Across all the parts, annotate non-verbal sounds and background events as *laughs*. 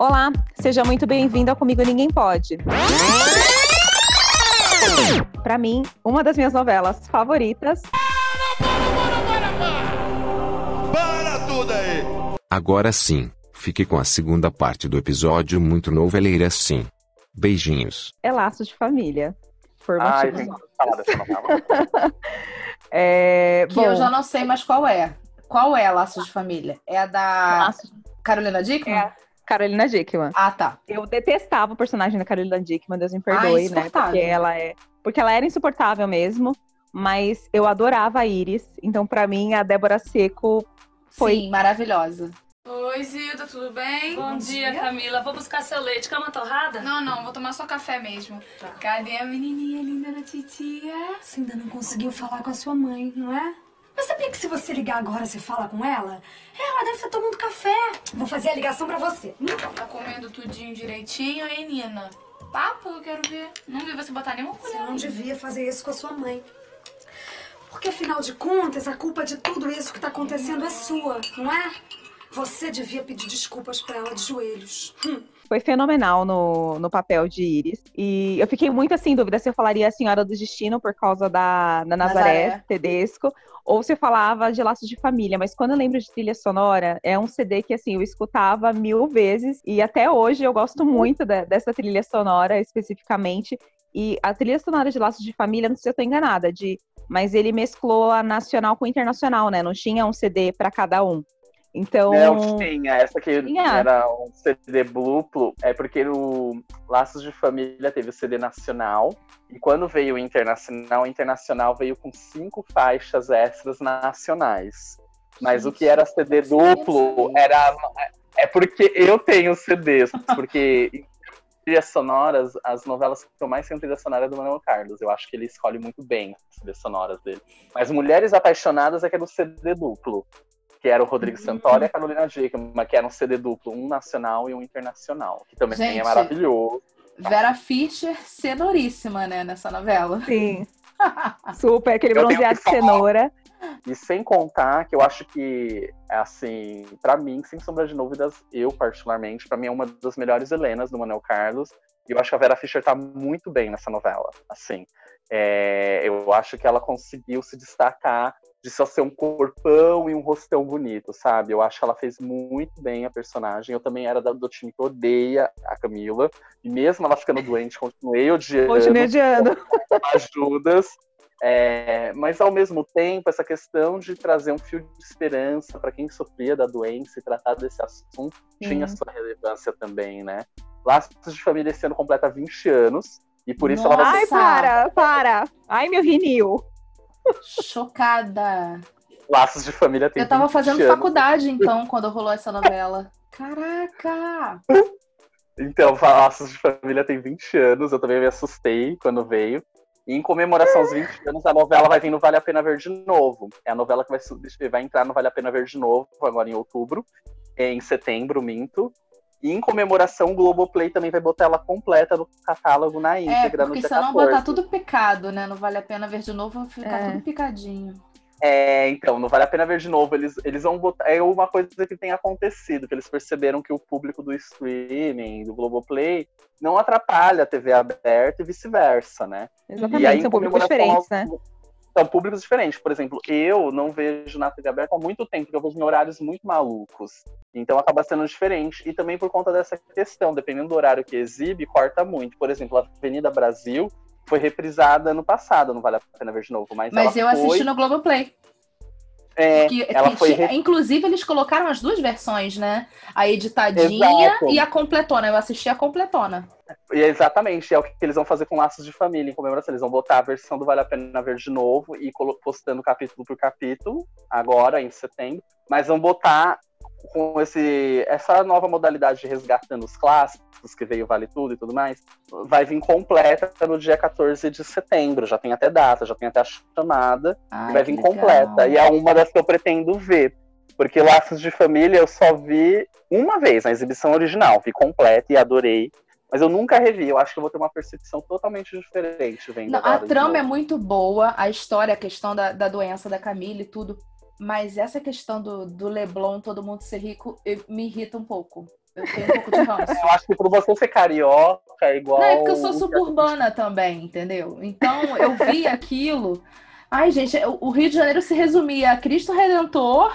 Olá, seja muito bem-vindo ao Comigo Ninguém Pode. Para mim, uma das minhas novelas favoritas. Para tudo aí! Agora sim, fique com a segunda parte do episódio muito noveleira sim. Beijinhos. É Laços de Família. Por Ai, motivos. *laughs* É, Que bom, eu já não sei mais qual é. Qual é Laços de Família? É a da Laços- Carolina Dickman? É. Carolina Dickman. Ah, tá. Eu detestava o personagem da Carolina Dickman, Deus me perdoe, né? insuportável. Porque ela é, porque ela era insuportável mesmo, mas eu adorava a Iris. Então, pra mim, a Débora Seco Foi. Sim, maravilhosa. Oi, Zilda, tudo bem? Bom dia, Camila. Vou buscar seu leite. Quer uma torrada? Não, não, vou tomar só café mesmo. Cadê a menininha linda da titia? Você ainda não conseguiu falar com a sua mãe, não é? Mas sabia que se você ligar agora, você fala com ela? Ela deve estar tomando café. Vou fazer a ligação pra você. Hum? Tá comendo tudinho direitinho, hein, Nina? Papo, eu quero ver. Não vi você botar nenhuma Você colher. não devia fazer isso com a sua mãe. Porque afinal de contas, a culpa de tudo isso que tá acontecendo é sua, não é? Você devia pedir desculpas pra ela de joelhos. Hum. Foi fenomenal no, no papel de Iris. E eu fiquei muito assim, em dúvida se eu falaria a Senhora do Destino por causa da, da Nazaré, Nazaré. Tedesco, ou se eu falava de Laços de Família. Mas quando eu lembro de trilha sonora, é um CD que assim, eu escutava mil vezes. E até hoje eu gosto muito da- dessa trilha sonora especificamente. E a trilha sonora de Laços de Família, não sei se eu tô enganada, de, mas ele mesclou a nacional com internacional, né? Não tinha um CD para cada um. Então. Não tinha, essa que Tinha. era um CD duplo, é porque o Laços de Família teve o CD nacional, e quando veio o internacional, o internacional veio com cinco faixas extras nacionais. Mas o que era CD duplo era. É porque eu tenho CDs, porque *laughs* em trilhas sonoras, as novelas que eu mais tenho trilha sonora é do Manuel Carlos. Eu acho que ele escolhe muito bem as trilhas sonoras dele. Mas Mulheres Apaixonadas é que era o CD duplo que era o Rodrigo Uhum. Santoro e a Carolina Dickman, que era um CD duplo, um nacional e um internacional, que também é Gente. maravilhoso. Vera Fischer, cenouríssima, né, nessa novela. Sim. *laughs* Super, aquele Eu bronzeado de cenoura. E sem contar que eu acho que, assim, pra mim, sem sombra de dúvidas, eu particularmente, pra mim é uma das melhores Helenas do Manuel Carlos. E eu acho que a Vera Fischer tá muito bem nessa novela. Assim, É, eu acho que ela conseguiu se destacar de só ser um corpão e um rostão bonito, sabe? Eu acho que ela fez muito bem a personagem. Eu também era da- do time que odeia a Camila. E mesmo ela ficando doente, continuei odiando Continue adiando. *laughs* ajudas. É, mas ao mesmo tempo, essa questão de trazer um fio de esperança para quem sofria da doença e tratar desse assunto tinha sua relevância também, né? Laços de Família esse ano completa 20 anos, e por isso ela vai Ai, ter para, para. Ai, meu rinil. Chocada. Laços de Família tem Eu tava 20 fazendo anos. faculdade, então, quando rolou essa novela. Caraca! Então, Laços de Família tem 20 anos, eu também me assustei quando veio. E em comemoração aos 20 anos, a novela vai vir no Vale a Pena Ver de Novo. É a novela que vai, vai entrar no Vale a Pena Ver de Novo, agora em outubro. Em setembro, minto. E em comemoração, o Globoplay também vai botar ela completa no catálogo na É, íntegra no porque dia se não 14. botar tudo picado, né? Não vale a pena ver de novo, vai ficar É. tudo picadinho. É, então, não vale a pena ver de novo. Eles, eles vão botar. É uma coisa que tem acontecido, que eles perceberam que o público do streaming, do Globoplay, não atrapalha a TV aberta e vice-versa, né? Exatamente, e aí, são públicos diferentes, né? São públicos diferentes. Por exemplo, eu não vejo na TV aberta há muito tempo, porque eu vejo em horários muito malucos. Então acaba sendo diferente. E também por conta dessa questão, dependendo do horário que exibe, corta muito. Por exemplo, a Avenida Brasil foi reprisada no passado, não vale a pena ver de novo. Mas, Mas eu ela assisti foi, no Globoplay. É, Que, ela foi Inclusive, eles colocaram as duas versões, né? A editadinha Exato. e a completona. Eu assisti a completona. E é exatamente, é o que eles vão fazer com Laços de Família em comemoração. Eles vão botar a versão do Vale a Pena Ver de novo e postando capítulo por capítulo, agora em setembro. Mas vão botar com esse, essa nova modalidade de resgatando os clássicos, que veio Vale Tudo e tudo mais, vai vir completa no dia 14 de setembro. Já tem até data, já tem até a chamada. Ai, vai vir legal. completa. E é uma das que eu pretendo ver. Porque Laços de Família eu só vi uma vez na exibição original, vi completa e adorei. Mas eu nunca revi, eu acho que eu vou ter uma percepção totalmente diferente vendo Não, a trama é muito boa, a história, a questão da, da doença da Camila e tudo. Mas essa questão do, do Leblon, todo mundo ser rico, eu- me irrita um pouco. Eu tenho um pouco de ranço. *laughs* Eu acho que por você ser carioca é igual. Não, é porque eu sou suburbana também, entendeu? Então eu vi *laughs* aquilo. Ai, gente, o o Rio de Janeiro se resumia a Cristo Redentor,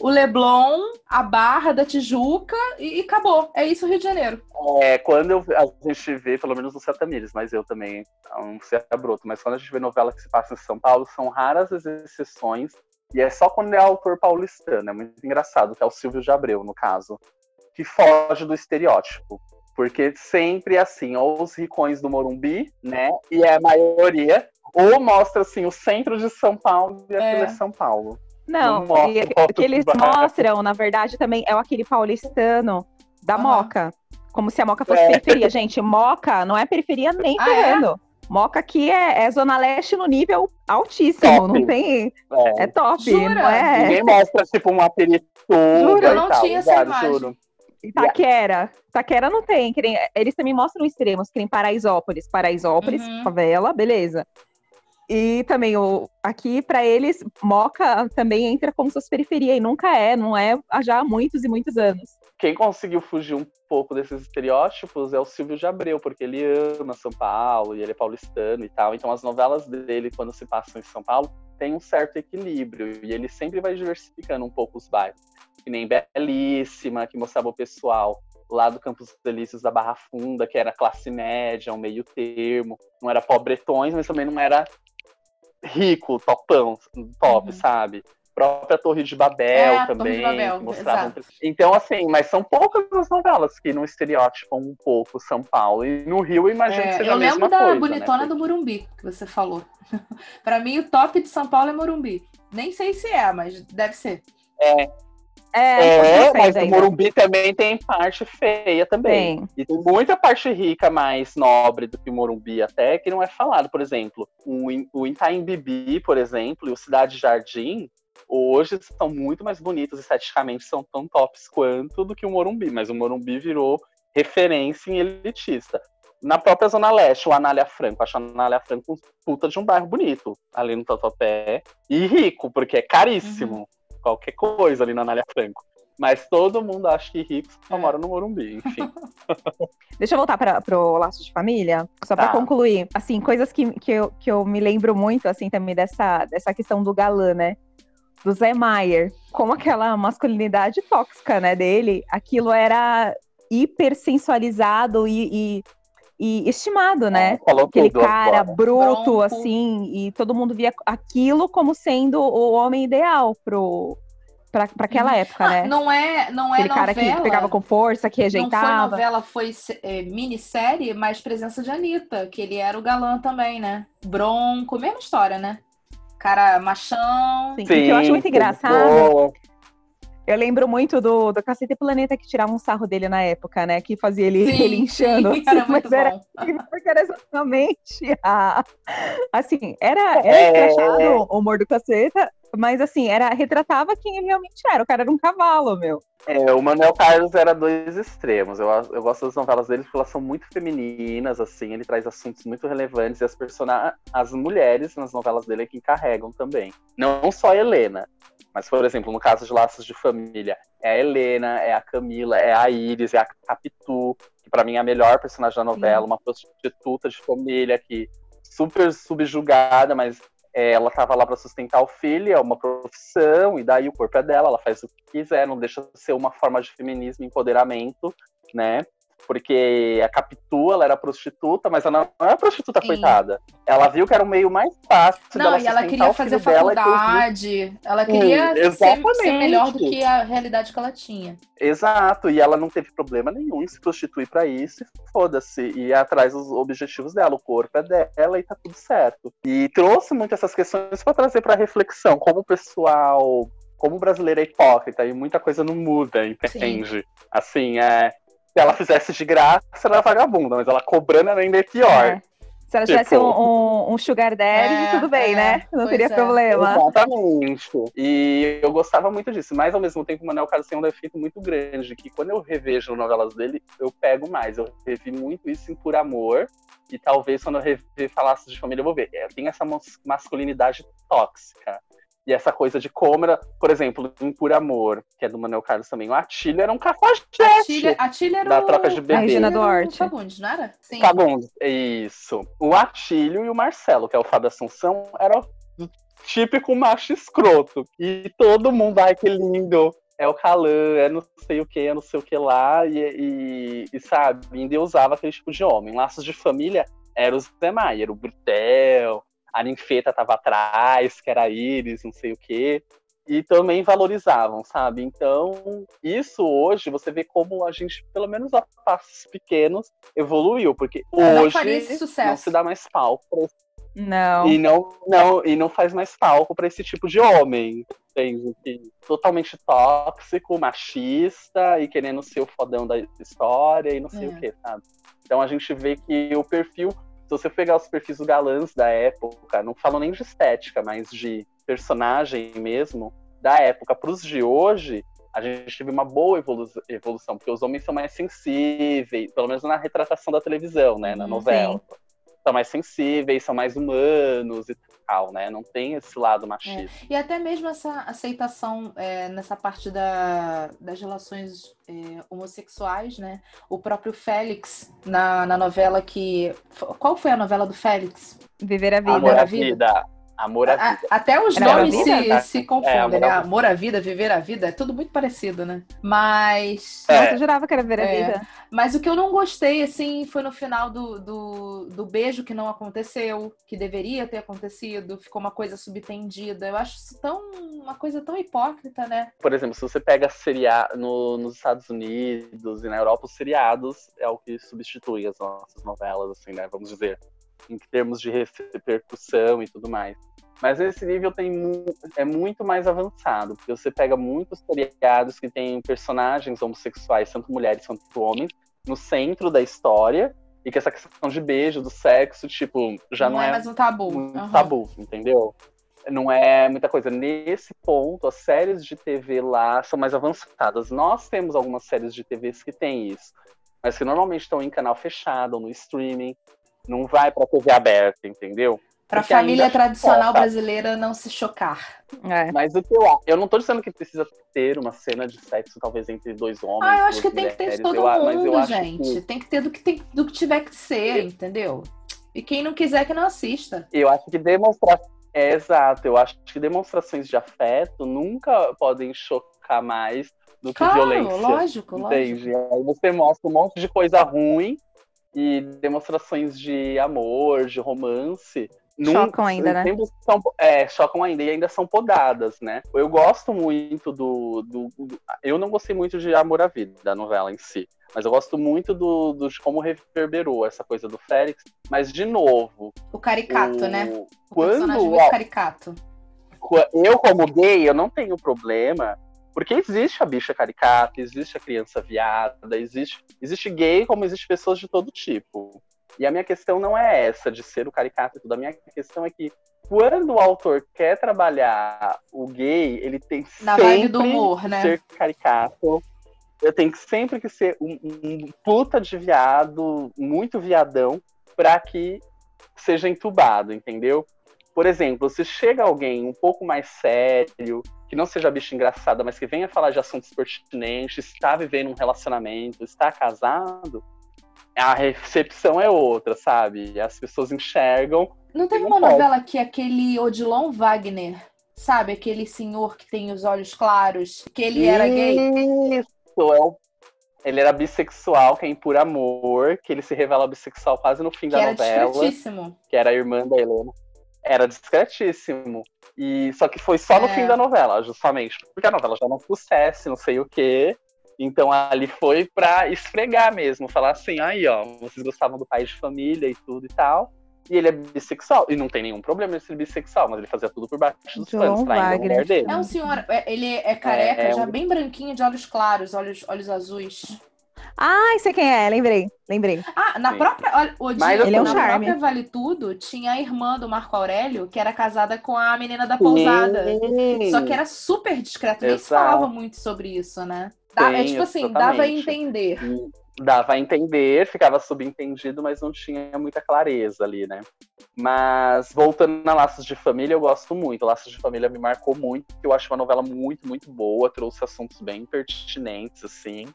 o Leblon, a Barra da Tijuca e, e acabou. É isso o Rio de Janeiro. É, quando eu- a gente vê, pelo menos no Tamires, mas eu também não sei a broto, mas quando a gente vê novela que se passa em São Paulo, são raras as exceções, e é só quando é autor paulistano, é muito engraçado, que é o Silvio de Abreu, no caso, que foge do estereótipo. Porque sempre é assim, ou os ricões do Morumbi, né, e é a maioria, ou mostra assim o centro de São Paulo e aquilo É. é São Paulo. Não, Não e o o que eles mostram, na verdade, também é aquele paulistano da Aham. Moca. Como se a Moca fosse É. periferia. Gente, Moca não é periferia nem Ah, é? Moca aqui é, é Zona Leste no nível altíssimo. Top. Não tem. É. É top. Jura? Não é. Ninguém mostra, tipo, uma aperituba Juro, eu não tal, tinha essa imagem. Juro. Itaquera. Itaquera não tem. eles também mostram extremos, que nem Paraisópolis. Paraisópolis, Uhum. favela, beleza. E também o, aqui, para eles, Moca também entra como suas periferia, e nunca é, não é há já muitos e muitos anos. Quem conseguiu fugir um pouco desses estereótipos é o Silvio de Abreu, porque ele ama São Paulo e ele é paulistano e tal. Então as novelas dele, quando se passam em São Paulo, tem um certo equilíbrio. E ele sempre vai diversificando um pouco os bairros. Que nem Belíssima, que mostrava o pessoal lá do Campos Delícios da Barra Funda, que era classe média, um meio termo. Não era pobretões, mas também não era rico, topão, top, Uhum. sabe? própria Torre de Babel É, Torre de também, Babel, que mostravam. Então, assim, mas são poucas as novelas que não estereotipam um pouco São Paulo. E no Rio, eu imagino que É, seja eu a mesma lembro da coisa. bonitona né? do Morumbi, que você falou. *laughs* Pra mim, o top de São Paulo é Morumbi. Nem sei se é, mas deve ser. É, É, sei mas o ainda. Morumbi também tem parte feia também. Tem. E tem muita parte rica mais nobre do que o Morumbi até, que não é falado. Por exemplo, o, o Itaim Bibi, por exemplo, e o Cidade Jardim, hoje são muito mais bonitos, esteticamente são tão tops quanto do que o Morumbi. Mas o Morumbi virou referência em elitista. Na própria Zona Leste, o Anália Franco. Acho a Anália Franco um puta de um bairro bonito, ali no Tatuapé. E rico, porque é caríssimo. Qualquer coisa ali na Anália Franco. Mas todo mundo acha que rico só É. mora no Morumbi, enfim. *laughs* Deixa eu voltar para pro Laço de Família, só para Tá. concluir. Assim, coisas que, que, eu, que eu me lembro muito, assim, também dessa, dessa questão do galã, né? Do Zé Maier. Como aquela masculinidade tóxica, né, dele, aquilo era hiper sensualizado e, e, e estimado, né? Falou Aquele tudo cara agora. bruto, assim, e todo mundo via aquilo como sendo o homem ideal pro, pra, pra aquela época, Ah, né? não é, não é Aquele cara novela. que pegava com força, que Não foi rejeitava. novela, foi é, minissérie, mas presença de Anitta, que ele era o galã também, né? Bronco, mesma história, né? Cara machão. Sim, o que eu acho muito engraçado bom. Eu lembro muito do, do Cacete Planeta que tirava um sarro dele na época, né? Que fazia ele, Sim, ele inchando. sim, *laughs* era assim, muito mas era, bom. porque era exatamente a. Assim, era, era É. escrachado o humor do Caceta, mas assim, era, retratava quem ele realmente era. O cara era um cavalo, meu. É, o Manuel Carlos era dois extremos. Eu, eu gosto das novelas dele porque elas são muito femininas, assim, ele traz assuntos muito relevantes e as persona as mulheres nas novelas dele é que encarregam também. Não só a Helena, mas, por exemplo, no caso de Laços de Família, é a Helena, é a Camila, é a Iris, é a Capitu, que pra mim é a melhor personagem da novela, uma prostituta de família que super subjugada, mas é, ela tava lá para sustentar o filho, é uma profissão, e daí o corpo é dela, ela faz o que quiser, não deixa de ser uma forma de feminismo empoderamento, né? Porque a Capitu, ela era prostituta, mas ela não era prostituta, Sim. coitada. Ela viu que era o meio mais fácil Não, dela e ela queria fazer faculdade, ela queria ser, ser melhor do que a realidade que ela tinha. Exato, e ela não teve problema nenhum em se prostituir pra isso, e foda-se, e atrás dos objetivos dela, o corpo é dela e tá tudo certo. E trouxe muito essas questões pra trazer pra reflexão, como o pessoal, como o brasileiro é hipócrita e muita coisa não muda, entende? Assim, é, ela fizesse de graça, ela era vagabunda, mas ela cobrando ainda é pior. É. Se ela Tipo- tivesse um, um, um sugar daddy, É, tudo bem, é, né? Não pois teria é. problema. Exatamente. E eu gostava muito disso, mas ao mesmo tempo o Manuel Carlos tem um defeito muito grande, que quando eu revejo novelas dele, eu pego mais. Eu revi muito isso em Por Amor, e talvez quando eu rever Falasse de Família eu vou ver. É, tem essa mas- masculinidade tóxica. E essa coisa de câmera, por exemplo, em Por Amor, que é do Manuel Carlos também, o Atílio era um cafajeste. Atília era Da o... troca de bebê. A Regina Duarte. Fagundes, não era? Sim. Fagundes, isso. O Atílio e o Marcelo, que é o Fábio Assunção, era o típico macho escroto. E todo mundo, ai que lindo, é o Calan, é não sei o que, é não sei o que lá, e, e, e sabe, ainda usava aquele tipo de homem. Laços de família era o Zé Maia, era o Brutel, a ninfeta tava atrás, que era a Iris, não sei o que. E também valorizavam, sabe? Então, isso hoje, você vê como a gente, pelo menos a passos pequenos, evoluiu, porque Não hoje não sucesso. se dá mais palco pra Não. e não, não, e não faz mais palco para esse tipo de homem. Entende? Que totalmente tóxico, machista e querendo ser o fodão da história e não sei É. o que, sabe? Então a gente vê que o perfil, se você pegar os perfis dos galãs da época, não falo nem de estética, mas de personagem mesmo, da época para os de hoje, a gente teve uma boa evolu- evolução, porque os homens são mais sensíveis, pelo menos na retratação da televisão, né, na Uhum, novela. São mais sensíveis, são mais humanos e tal, né? Não tem esse lado machista. E até mesmo essa aceitação é, nessa parte da- das relações é, homossexuais, né? O próprio Félix, na, na novela que. Qual foi a novela do Félix? Viver a vida. Amor à vida. vida. Amor à A- vida. até os Era nomes a vida? se, se confundem, É, amor né? à vida. Amor à vida, viver a vida, é tudo muito parecido, né? Mas. É. Nossa, eu jurava que era Viver a É. Vida. Mas o que eu não gostei, assim, foi no final do, do, do beijo que não aconteceu, que deveria ter acontecido, ficou uma coisa subtendida. Eu acho isso tão. uma coisa tão hipócrita, né? Por exemplo, se você pega seriado no, nos Estados Unidos e na Europa, os seriados é o que substitui as nossas novelas, assim, né? Vamos dizer, em termos de repercussão e tudo mais. Mas esse nível tem é muito mais avançado, porque você pega muitos seriados que têm personagens homossexuais, tanto mulheres quanto homens, no centro da história, e que essa questão de beijo, do sexo, tipo, já não, é, é mais um tabu. muito Aham. tabu, entendeu? Não é muita coisa. Nesse ponto, as séries de TV lá são mais avançadas. Nós temos algumas séries de TVs que têm isso, mas que normalmente estão em canal fechado ou no streaming. Não vai pra TV aberta, entendeu? Pra Porque família tradicional brasileira não se chocar. É. Mas o que eu acho, eu não tô dizendo que precisa ter uma cena de sexo, talvez, entre dois homens. Ah, eu acho que tem que ter de todo Eu a- mas eu mundo, gente. que- Tem que ter do que, tem, do que tiver que ser, entendeu? E quem não quiser que não assista. Eu acho que demonstrar. É, exato, eu acho que demonstrações de afeto nunca podem chocar mais do que Claro, violência. lógico, lógico. Entende? Aí você mostra um monte de coisa ruim e demonstrações de amor, de romance. Chocam ainda, né? São, é, chocam ainda e ainda são podadas, né? Eu gosto muito do, do, do- Eu não gostei muito de Amor à Vida, da novela em si. Mas eu gosto muito do, do- de como reverberou essa coisa do Félix. Mas, de novo, O caricato, o- né? O Quando, personagem muito ó, caricato. Eu como gay, eu não tenho problema, porque existe a bicha caricata, existe a criança viada, existe, existe gay como existe pessoas de todo tipo. E a minha questão não é essa de ser o caricato e tudo, a minha questão é que quando o autor quer trabalhar o gay, ele tem Na sempre do humor, né? ser caricato. Eu tenho que sempre que ser um, um puta de viado, muito viadão, pra que seja entubado, entendeu? Por exemplo, se chega alguém um pouco mais sério, que não seja bicha engraçada, mas que venha falar de assuntos pertinentes, está vivendo um relacionamento, está casado, a recepção é outra, sabe? As pessoas enxergam. Não teve uma pode. novela que aquele Odilon Wagner, sabe? Aquele senhor que tem os olhos claros, que ele era gay. Isso, é o- Ele era bissexual, que é em Por Amor, que ele se revela bissexual quase no fim Que da era novela. discretíssimo. que era a irmã da Helena, era discretíssimo. E só que foi só no É. fim da novela, justamente, porque a novela já não sucesso, não sei o quê. Então ali foi pra esfregar mesmo, falar assim, aí ó, vocês gostavam do pai de família e tudo e tal. E ele é bissexual. E não tem nenhum problema ele ser bissexual, mas ele fazia tudo por baixo dos John panos, traindo a mulher dele. É um senhor, é- ele é careca, É, é já um- bem branquinho, de olhos claros, olhos, olhos azuis. Ai, sei quem é, lembrei, lembrei. Ah, na Sim. própria. Olha, o dia, ele é um na charme. própria Vale Tudo, tinha a irmã do Marco Aurélio, que era casada com a menina da pousada. Sim. Só que era super discreto, nem se falava muito sobre isso, né? Da- é tipo assim, dava a entender. dava a entender, ficava subentendido, mas não tinha muita clareza ali, né? Mas voltando a Laços de Família, eu gosto muito. Laços de Família me marcou muito, porque eu acho uma novela muito, muito boa, trouxe assuntos bem pertinentes, assim.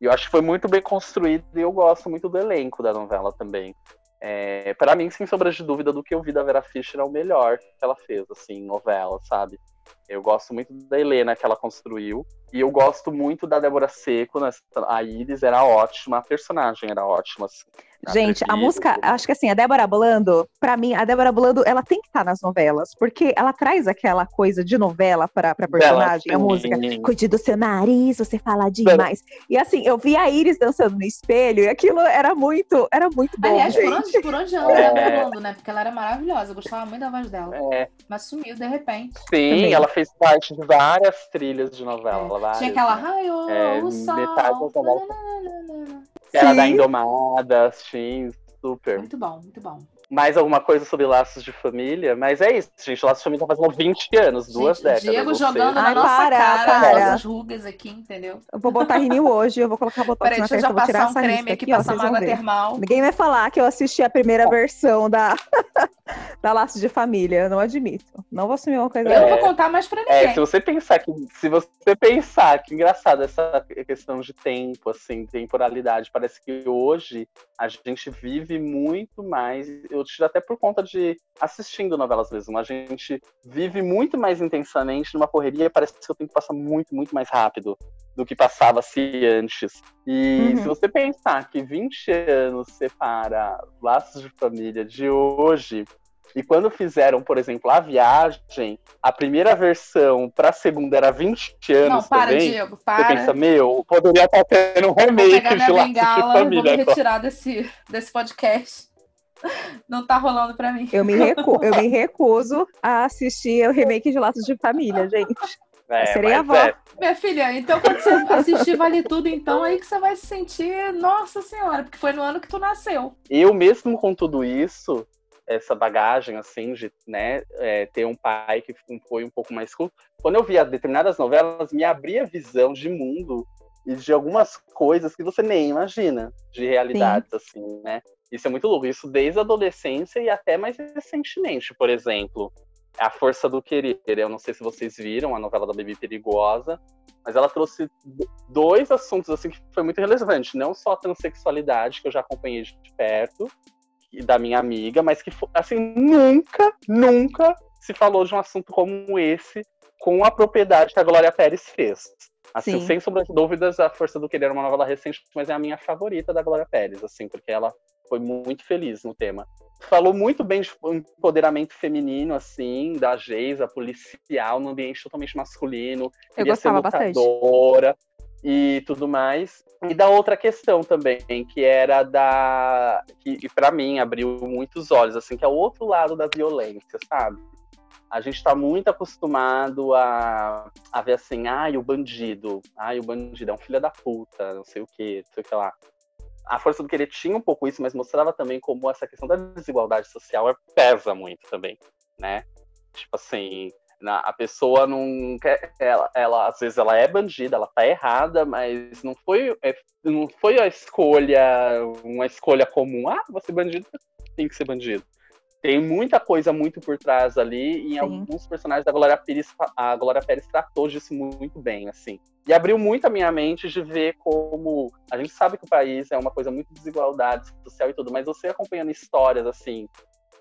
E eu acho que foi muito bem construído e eu gosto muito do elenco da novela também. É, para mim, sem sombra de dúvida, do que eu vi da Vera Fischer é o melhor que ela fez, assim, novela, sabe? Eu gosto muito da Helena que ela construiu. E eu gosto muito da Débora Seco. Né? A Iris era ótima, a personagem era ótima. Assim. Gente, a música, acho que assim, a Débora Blando, para mim, a Débora Blando, ela tem que estar tá nas novelas, porque ela traz aquela coisa de novela para pra personagem, Bela, a música. Cuide do seu nariz, você fala demais. Bela. E assim, eu vi a Iris dançando no espelho e aquilo era muito, era muito bom. Aliás, gente. por onde, por onde anda é. a Débora Blando, né? Porque ela era maravilhosa, eu gostava muito da voz dela. É. Mas sumiu de repente. Sim, Também. ela fez parte de várias trilhas de novela. É. Várias, Tinha aquela raio, é, o sol. Metade Era da Indomada, sim, super. Muito bom, muito bom. Mais alguma coisa sobre laços de família? Mas é isso, gente. Laços de família tá fazendo 20 anos, duas gente, décadas. Diego jogando na Ai, nossa para, cara, para. as rugas aqui, entendeu? Eu vou botar rinil hoje, eu vou colocar botox Peraí, na deixa eu já passar um creme aqui, aqui passar uma água termal. Ninguém vai falar que eu assisti a primeira versão da, *laughs* da Laços de Família, eu não admito. Não vou assumir uma coisa. Eu não vou contar mais pra ninguém. É, se você pensar que, se você pensar que engraçado essa questão de tempo, assim, temporalidade, parece que hoje a gente vive muito mais, eu tiro até por conta de assistindo novelas mesmo, a gente vive muito mais intensamente numa correria, parece que o tempo passa muito, muito mais rápido do que passava-se antes. E uhum. se você pensar que 20 anos separa laços de família de hoje, e quando fizeram, por exemplo, a viagem, a primeira versão para a segunda era 20 anos Não, para, também. Diego, para. Você pensa, meu, poderia estar tendo um remake de Laços de Família. Vou me retirar desse, desse podcast. *laughs* Não tá rolando pra mim. Eu me, recu eu me recuso a assistir o remake de Laços de Família, gente. É, eu serei a avó. É. Minha filha, então quando você assistir Vale Tudo, então aí que você vai se sentir, nossa senhora, porque foi no ano que tu nasceu. Eu mesmo com tudo isso, essa bagagem, assim, de né, é, ter um pai que foi um pouco mais culto. Quando eu via determinadas novelas, me abria a visão de mundo e de algumas coisas que você nem imagina, de realidades, Sim. assim, né? Isso é muito louco. Isso desde a adolescência e até mais recentemente, por exemplo. A Força do Querer. Eu não sei se vocês viram a novela da Baby Perigosa, mas ela trouxe dois assuntos assim que foi muito relevante. Não só a transexualidade, que eu já acompanhei de perto, da minha amiga, mas que assim nunca, nunca se falou de um assunto como esse com a propriedade que a Glória Pérez fez. Assim, Sim. sem sombra de dúvidas, A Força do Querer é uma novela recente, mas é a minha favorita da Glória Pérez, assim, porque ela foi muito feliz no tema. Falou muito bem de empoderamento feminino, assim, da Geisa, policial, num ambiente totalmente masculino. Eu gostava bastante. E tudo mais. E da outra questão também, que era da. que, que para mim abriu muitos olhos, assim, que é o outro lado da violência, sabe? A gente está muito acostumado a, a ver assim, ai, o bandido, ai, o bandido é um filho da puta, não sei o que, não sei o que lá. A Força do Querer tinha um pouco isso, mas mostrava também como essa questão da desigualdade social pesa muito também, né? Tipo assim, a pessoa não quer. Ela, ela, às vezes ela é bandida, ela tá errada, mas não foi, é, não foi a escolha, uma escolha comum. Ah, você é bandido, tem que ser bandido. Tem muita coisa muito por trás ali, e em Sim. alguns personagens da Glória Pérez, a Glória Pérez tratou disso muito bem, assim. E abriu muito a minha mente de ver como. A gente sabe que o país é uma coisa muito de desigualdade social e tudo, mas você acompanhando histórias, assim,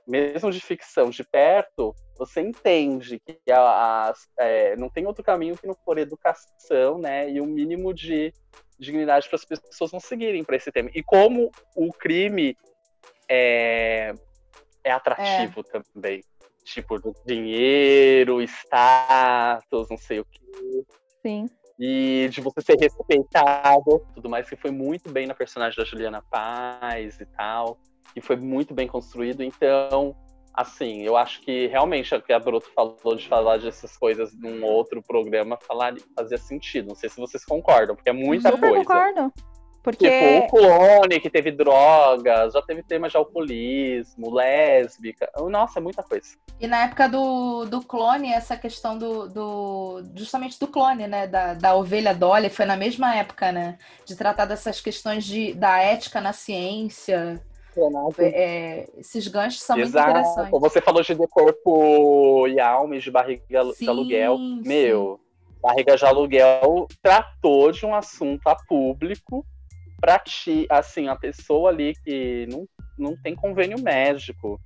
mesmo de ficção de perto, você entende que a, a, é, não tem outro caminho que não for educação, né? E o um mínimo de dignidade para as pessoas não seguirem para esse tema. E como o crime é, é atrativo é. também. Tipo, dinheiro, status, não sei o quê. Sim. E de você ser respeitado, tudo mais, que foi muito bem na personagem da Juliana Paz e tal e foi muito bem construído. Então, assim, eu acho que realmente o que a Bruto falou de falar dessas coisas num outro programa falar, fazia sentido. Não sei se vocês concordam, porque é muita coisa. concordo. Porque. Tipo, o clone que teve drogas, já teve tema de alcoolismo, lésbica. Nossa, é muita coisa. E na época do, do clone, essa questão do, do. justamente do clone, né? Da, da ovelha Dolly, foi na mesma época, né? De tratar dessas questões de, da ética na ciência. É, esses ganchos são Exato. muito interessantes. Você falou de corpo e alma de barriga Sim, de aluguel. sim. Meu, barriga de aluguel tratou de um assunto a público pra ti, assim, a pessoa ali que não, não tem convênio médico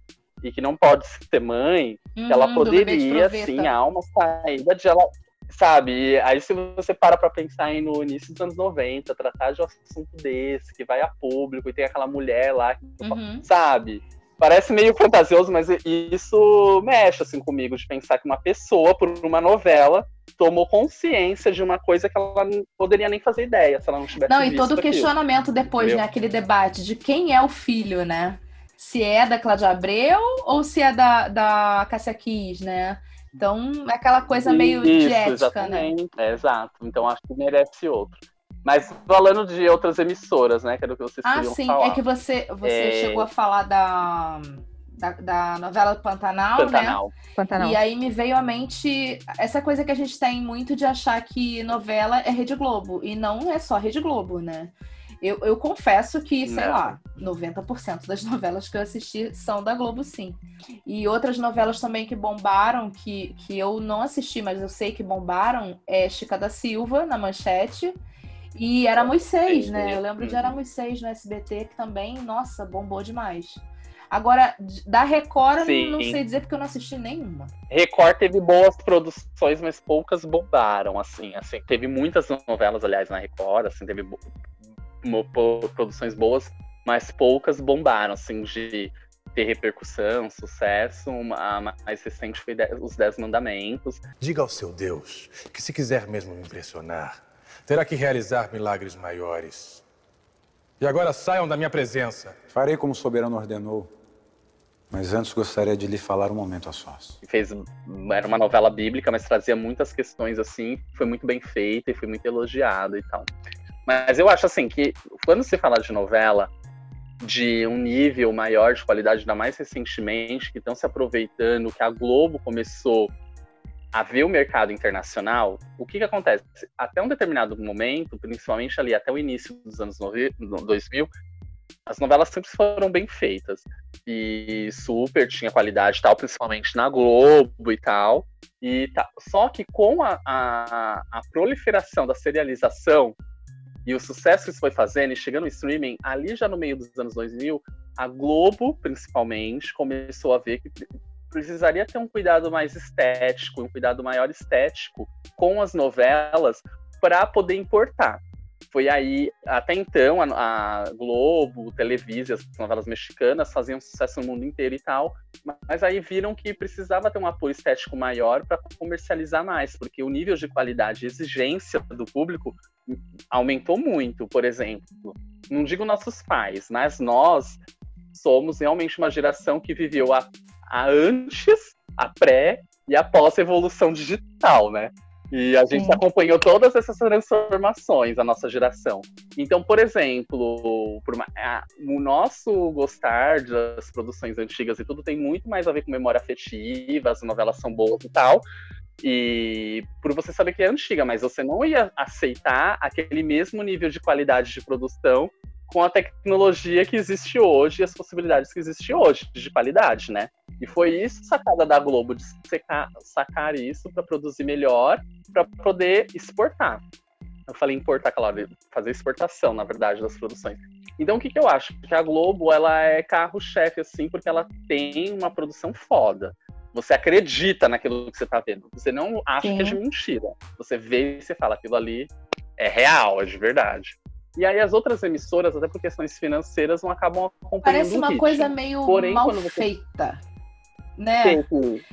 e que não pode ser mãe, ela de poderia, proveta. sim, a uma saída de ela. Sabe, aí se você para pra pensar aí no início dos anos 90, tratar de um assunto desse, que vai a público, e tem aquela mulher lá, que, Uhum. sabe? Parece meio fantasioso, mas isso mexe assim comigo, de pensar que uma pessoa, por uma novela, tomou consciência de uma coisa que ela não poderia nem fazer ideia se ela não tivesse Não, e todo o questionamento depois, Entendeu? né? Aquele debate de quem é o filho, né? Se é da Cláudia Abreu ou se é da, da Cássia Kiss, né? Então, é aquela coisa meio Isso, de ética, né? exatamente. É, exato. Então acho que merece outro. Mas falando de outras emissoras, né? Que era o que vocês Ah, queriam sim. falar. É que você, você É. chegou a falar da, da, da novela Pantanal, né? Pantanal. Pantanal. E aí me veio à mente essa coisa que a gente tem muito de achar que novela é Rede Globo. E não é só Rede Globo, né? Eu, eu confesso que, sei Não. lá, 90% das *laughs* novelas que eu assisti são da Globo, sim. E outras novelas também que bombaram, que, que eu não assisti, mas eu sei que bombaram, é Chica da Silva, na Manchete. E Era Moisés, Sim. né? Eu lembro de Uhum. Era Moisés no SBT, que também, nossa, bombou demais. Agora, da Record, eu Sim. não, não sei dizer porque eu não assisti nenhuma. Record teve boas produções, mas poucas bombaram, assim, assim. Teve muitas novelas, aliás, na Record, assim, teve bo- produções boas, mas poucas bombaram, assim, de ter repercussão, sucesso. A mais recente foi Os Dez Mandamentos. Diga ao seu Deus que, se quiser mesmo me impressionar, terá que realizar milagres maiores. E agora saiam da minha presença. Farei como o soberano ordenou. Mas antes gostaria de lhe falar um momento a sós. Fez, era uma novela bíblica, mas trazia muitas questões, assim, foi muito bem feita e foi muito elogiada e tal. Mas eu acho, assim, que quando se fala de novela, de um nível maior de qualidade, ainda mais recentemente, que estão se aproveitando, que a Globo começou a ver o mercado internacional, o que que acontece? Até um determinado momento, principalmente ali até o início dos anos nove- no- 2000, as novelas sempre foram bem feitas. E super tinha qualidade tal, principalmente na Globo e tal. E tá. Só que com a, a, a proliferação da serialização e o sucesso que isso foi fazendo e chegando no streaming, ali já no meio dos anos 2000, a Globo, principalmente, começou a ver que pre- precisaria ter um cuidado mais estético, um cuidado maior estético com as novelas para poder importar. Foi aí, até então, a, a Globo, Televisa, as novelas mexicanas faziam sucesso no mundo inteiro e tal, mas aí viram que precisava ter um apoio estético maior para comercializar mais, porque o nível de qualidade e exigência do público aumentou muito, por exemplo. Não digo nossos pais, mas nós somos realmente uma geração que viveu a, a antes, a pré e a pós-evolução digital, né? E a gente Sim. acompanhou todas essas transformações, a nossa geração. Então, por exemplo, por uma- a- o nosso gostar das produções antigas e tudo tem muito mais a ver com memória afetiva, as novelas são boas e tal. E por você saber que é antiga, mas você não ia aceitar aquele mesmo nível de qualidade de produção com a tecnologia que existe hoje e as possibilidades que existem hoje de qualidade, né? E foi isso sacada da Globo de secar- sacar isso para produzir melhor, para poder exportar. Eu falei importar, claro, fazer exportação, na verdade, das produções. Então, o que, que eu acho? Que a Globo, ela é carro-chefe, assim, porque ela tem uma produção foda. Você acredita naquilo que você tá vendo. Você não acha Sim. que é de mentira. Você vê e você fala, aquilo ali é real, é de verdade. E aí as outras emissoras, até por questões financeiras, não acabam acompanhando Parece uma coisa meio Porém, mal você- feita. Né?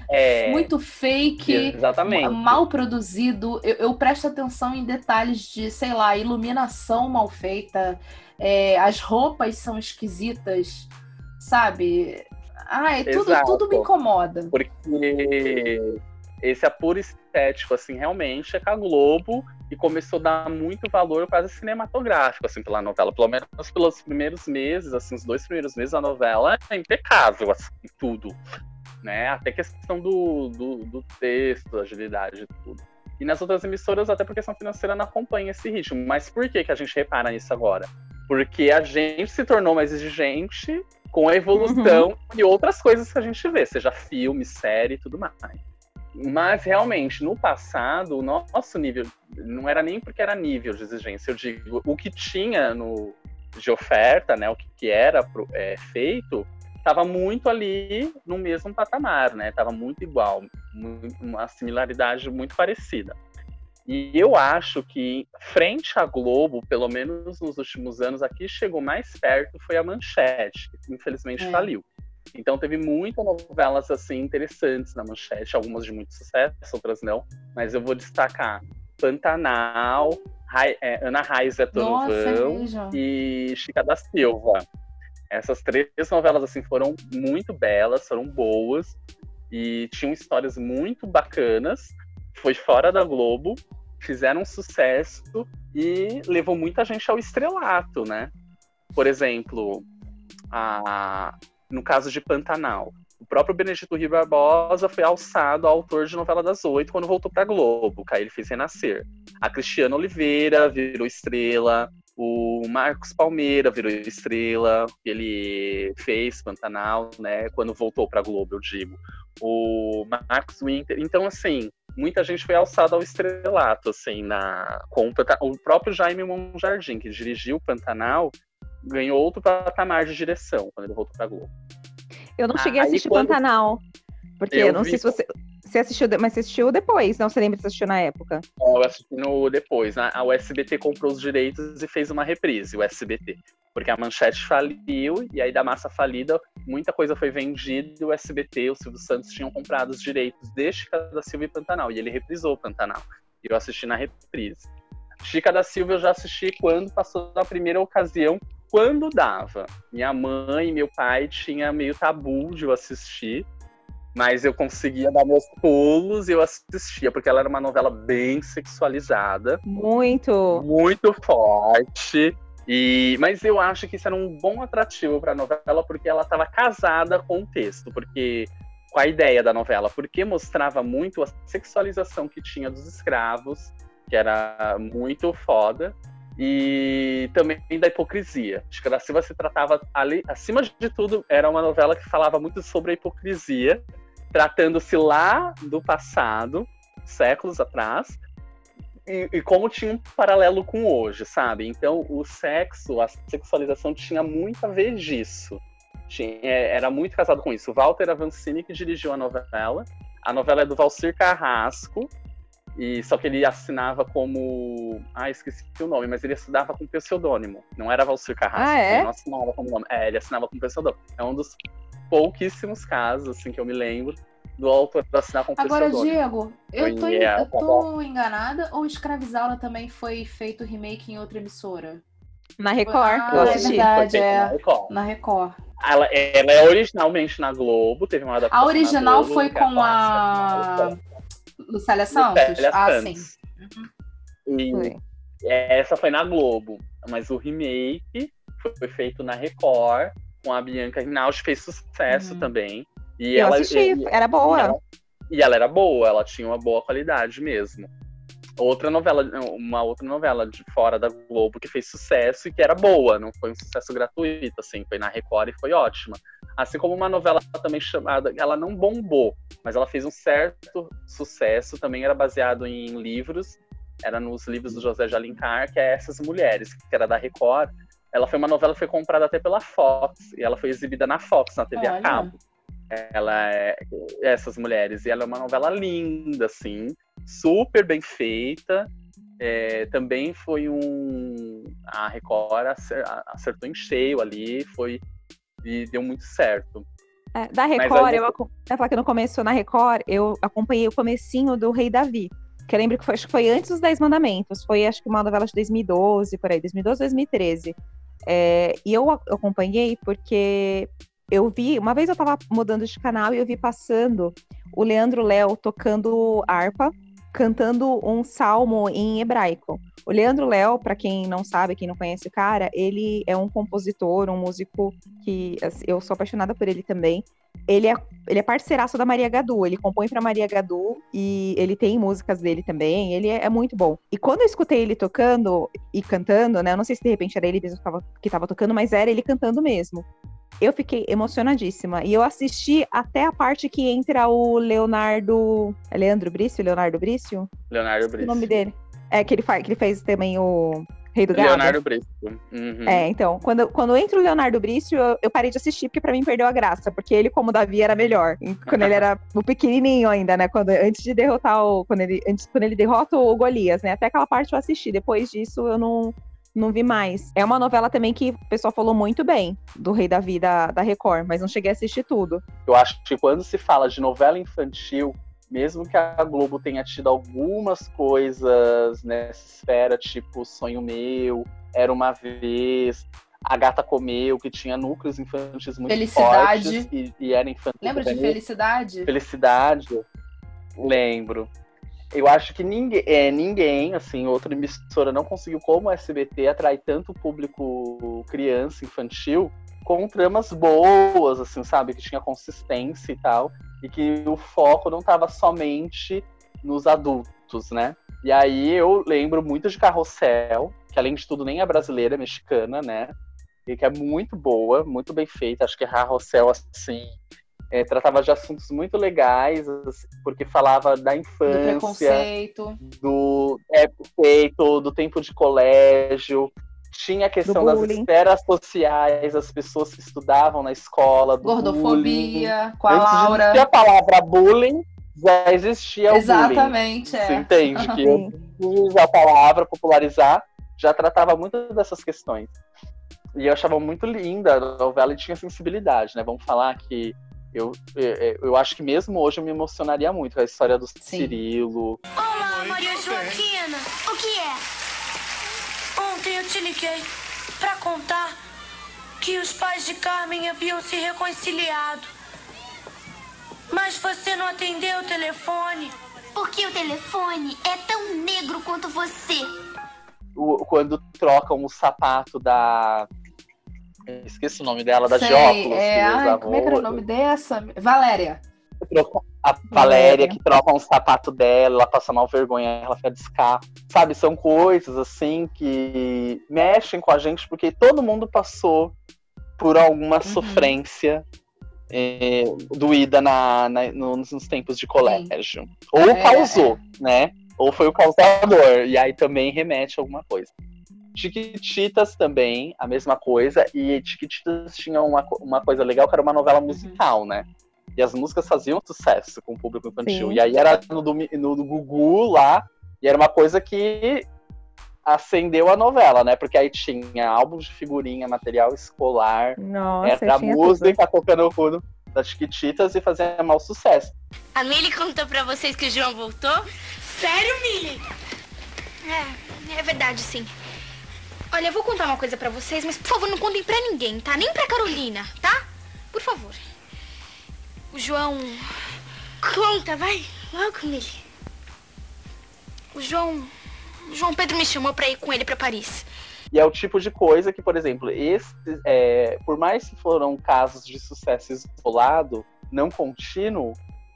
É, Muito fake, Exatamente. mal produzido. Eu, eu presto atenção em detalhes de, sei lá, iluminação mal feita, é, as roupas são esquisitas, sabe? Ai, tudo, Exato. tudo me incomoda. Porque esse apuro estético, assim, realmente é com a Globo e começou a dar muito valor quase cinematográfico, assim, pela novela. Pelo menos pelos primeiros meses, assim, os dois primeiros meses, a novela é impecável, assim, tudo. Né? Até questão do, do, do texto, da agilidade e tudo. E nas outras emissoras, até por questão financeira, não acompanha esse ritmo. Mas por que, que a gente repara nisso agora? Porque a gente se tornou mais exigente com a evolução uhum. e outras coisas que a gente vê, seja filme, série e tudo mais. Mas realmente, no passado, o nosso nível não era nem porque era nível de exigência, eu digo, o que tinha no, de oferta, né, o que, que era é, feito, estava muito ali no mesmo patamar, né? Estava muito igual, uma similaridade muito parecida. E eu acho que, frente à Globo, pelo menos nos últimos anos, aqui chegou mais perto foi a Manchete, que infelizmente é. faliu. Então teve muitas novelas assim interessantes na manchete, algumas de muito sucesso, outras não. Mas eu vou destacar Pantanal, é, Ana Raiz é Vão e Chica da Silva. Essas três novelas assim foram muito belas, foram boas e tinham histórias muito bacanas. Foi fora da Globo, fizeram sucesso e levou muita gente ao estrelato, né? Por exemplo, a no caso de Pantanal. O próprio Benedito Rio Barbosa foi alçado ao autor de Novela das Oito quando voltou para Globo, que aí ele fez Renascer. A Cristiana Oliveira virou estrela, o Marcos Palmeira virou estrela, ele fez Pantanal, né, quando voltou para Globo, eu digo. O Marcos Winter. Então, assim, muita gente foi alçada ao estrelato, assim, na com o próprio Jaime Monjardim, que dirigiu Pantanal, ganhou outro patamar de direção quando ele voltou pra Globo. Eu não cheguei ah, a assistir quando... Pantanal. Porque eu, eu não vi... sei se você. Você assistiu, mas você assistiu depois, não? Você lembra se assistiu na época? Eu assisti no depois. Né? A USBT comprou os direitos e fez uma reprise, o SBT. Porque a Manchete faliu, e aí da massa falida, muita coisa foi vendida, o SBT, o Silvio Santos, tinham comprado os direitos de Chica da Silva e Pantanal. E ele reprisou o Pantanal. E eu assisti na reprise. Chica da Silva eu já assisti quando passou na primeira ocasião quando dava. Minha mãe e meu pai tinha meio tabu de eu assistir, mas eu conseguia dar meus pulos e eu assistia, porque ela era uma novela bem sexualizada. Muito! Muito forte. E, mas eu acho que isso era um bom atrativo para a novela, porque ela estava casada com o texto, porque com a ideia da novela, porque mostrava muito a sexualização que tinha dos escravos, que era muito foda, e também da hipocrisia. Acho que da Silva se tratava ali, acima de tudo, era uma novela que falava muito sobre a hipocrisia, tratando-se lá do passado, séculos atrás, e, e, como tinha um paralelo com hoje, sabe? Então o sexo, a sexualização tinha muito a ver disso. Tinha, é, era muito casado com isso. O Walter Avancini que dirigiu a novela. A novela é do Valcir Carrasco, e só que ele assinava como. Ah, esqueci o nome, mas ele assinava com pseudônimo. Não era Valcir Carrasco. Ah, é? Ele não assinava como nome. É, ele assinava com pseudônimo. É um dos pouquíssimos casos, assim, que eu me lembro do autor assinar com Agora. Diego, eu tô, yeah, eu tô enganada ou Escravizá-la também foi feito remake em outra emissora? Na Record. Ah, é verdade, é. Na Record. Na Record. Ela, ela, é originalmente na Globo, teve uma adaptação. A original Globo, foi com a. Lucélia Santos? Lucélia ah, Santos. sim. Uhum. E essa foi na Globo, mas o remake foi feito na Record, com a Bianca Rinaldi, fez sucesso uhum. também. E Eu ela, assisti, e, era boa. E ela, e ela era boa, ela tinha uma boa qualidade mesmo. Outra novela, uma outra novela de fora da Globo que fez sucesso e que era boa, não foi um sucesso gratuito, assim, foi na Record e foi ótima. Assim como uma novela também chamada, ela não bombou, mas ela fez um certo sucesso, também era baseado em livros, era nos livros do José de Alencar, que é Essas Mulheres, que era da Record. Ela foi uma novela que foi comprada até pela Fox, e ela foi exibida na Fox, na TV Olha. a cabo. Ela é Essas Mulheres, e ela é uma novela linda, assim, super bem feita, é, também foi um. A Record acertou em cheio ali, foi e deu muito certo. É, da Record, eu, eu falar que no começo na Record, eu acompanhei o comecinho do Rei Davi. Que eu lembro que foi, acho que foi antes dos Dez Mandamentos. Foi, acho que uma novela de 2012, por aí, 2012, 2013. É, e eu, acompanhei porque eu vi, uma vez eu tava mudando de canal e eu vi passando o Leandro Léo tocando harpa, cantando um salmo em hebraico. O Leandro Léo, para quem não sabe, quem não conhece o cara, ele é um compositor, um músico que assim, eu sou apaixonada por ele também. Ele é, ele é parceiraço da Maria Gadu, ele compõe para Maria Gadu e ele tem músicas dele também, ele é, é, muito bom. E quando eu escutei ele tocando e cantando, né, eu não sei se de repente era ele mesmo que tava, que tava tocando, mas era ele cantando mesmo eu fiquei emocionadíssima. E eu assisti até a parte que entra o Leonardo. É Leandro Brício? Leonardo Brício? Leonardo Brício. O nome dele. É, que ele, faz, que ele fez também o Rei do Gado. Leonardo Brício. Uhum. É, então, quando, quando entra o Leonardo Brício, eu, eu, parei de assistir, porque pra mim perdeu a graça, porque ele, como Davi, era melhor. Quando ele era o pequenininho ainda, né? Quando, antes de derrotar o. Quando ele, antes, quando ele derrota o Golias, né? Até aquela parte eu assisti. Depois disso, eu não não vi mais. É uma novela também que o pessoal falou muito bem do Rei Davi da, da Record, mas não cheguei a assistir tudo. Eu acho que quando se fala de novela infantil, mesmo que a Globo tenha tido algumas coisas nessa esfera, tipo Sonho Meu, Era Uma Vez, A Gata Comeu, que tinha núcleos infantis muito Felicidade. fortes e, e era infantil. Lembra de Felicidade? Felicidade, lembro eu acho que ninguém, é, ninguém, assim, outra emissora não conseguiu, como o SBT, atrair tanto público criança, infantil, com tramas boas, assim, sabe? Que tinha consistência e tal. E que o foco não estava somente nos adultos, né? E aí eu lembro muito de Carrossel, que além de tudo nem é brasileira, é mexicana, né? E que é muito boa, muito bem feita. Acho que Carrossel, assim, é, tratava de assuntos muito legais, assim, porque falava da infância, do preconceito, do, é, preconceito, do tempo de colégio. Tinha a questão das esferas sociais, as pessoas que estudavam na escola, gordofobia, bullying. com a Antes Laura. De a palavra bullying, já existia o Exatamente, bullying. é. Você entende? que a palavra, popularizar, já tratava muito dessas questões. E eu achava muito linda a novela e tinha sensibilidade, né? Vamos falar que eu, eu, eu, acho que mesmo hoje eu me emocionaria muito com a história do Sim. Cirilo. Olá, Maria Joaquina. O que é? Ontem eu te liguei para contar que os pais de Carmen haviam se reconciliado. Mas você não atendeu o telefone. Porque o telefone é tão negro quanto você. O, quando trocam o sapato da Esqueci o nome dela, da Sei, de óculos. É, ai, como é que era o nome dessa? Valéria. A Valéria, que troca um sapato dela, ela passa mal vergonha, ela fica descapa. Sabe, são coisas assim que mexem com a gente, porque todo mundo passou por alguma uhum. sofrência é, doída na, na, nos, nos, tempos de colégio. Sim. Ou é, causou, é. né? Ou foi o causador. E aí também remete a alguma coisa. Chiquititas também, a mesma coisa. E Chiquititas tinha uma, uma coisa legal que era uma novela uhum. musical, uhum. né? E as músicas faziam sucesso com o público infantil. Sim. E aí era no, no, no Gugu lá, e era uma coisa que acendeu a novela, né? Porque aí tinha álbuns de figurinha, material escolar, Nossa, era música tudo. tocando fundo das Chiquititas e fazia mau sucesso. A Mili contou pra vocês que o João voltou? Sério, Mili? É, é verdade, sim. Olha, eu vou contar uma coisa pra vocês, mas por favor, não contem pra ninguém, tá? Nem pra Carolina, tá? Por favor. O João. Conta, vai. Logo, Mili. O João. O João Pedro me chamou pra ir com ele pra Paris. E é o tipo de coisa que, por exemplo, esse, é, por mais que foram casos de sucesso isolado, não contínuo,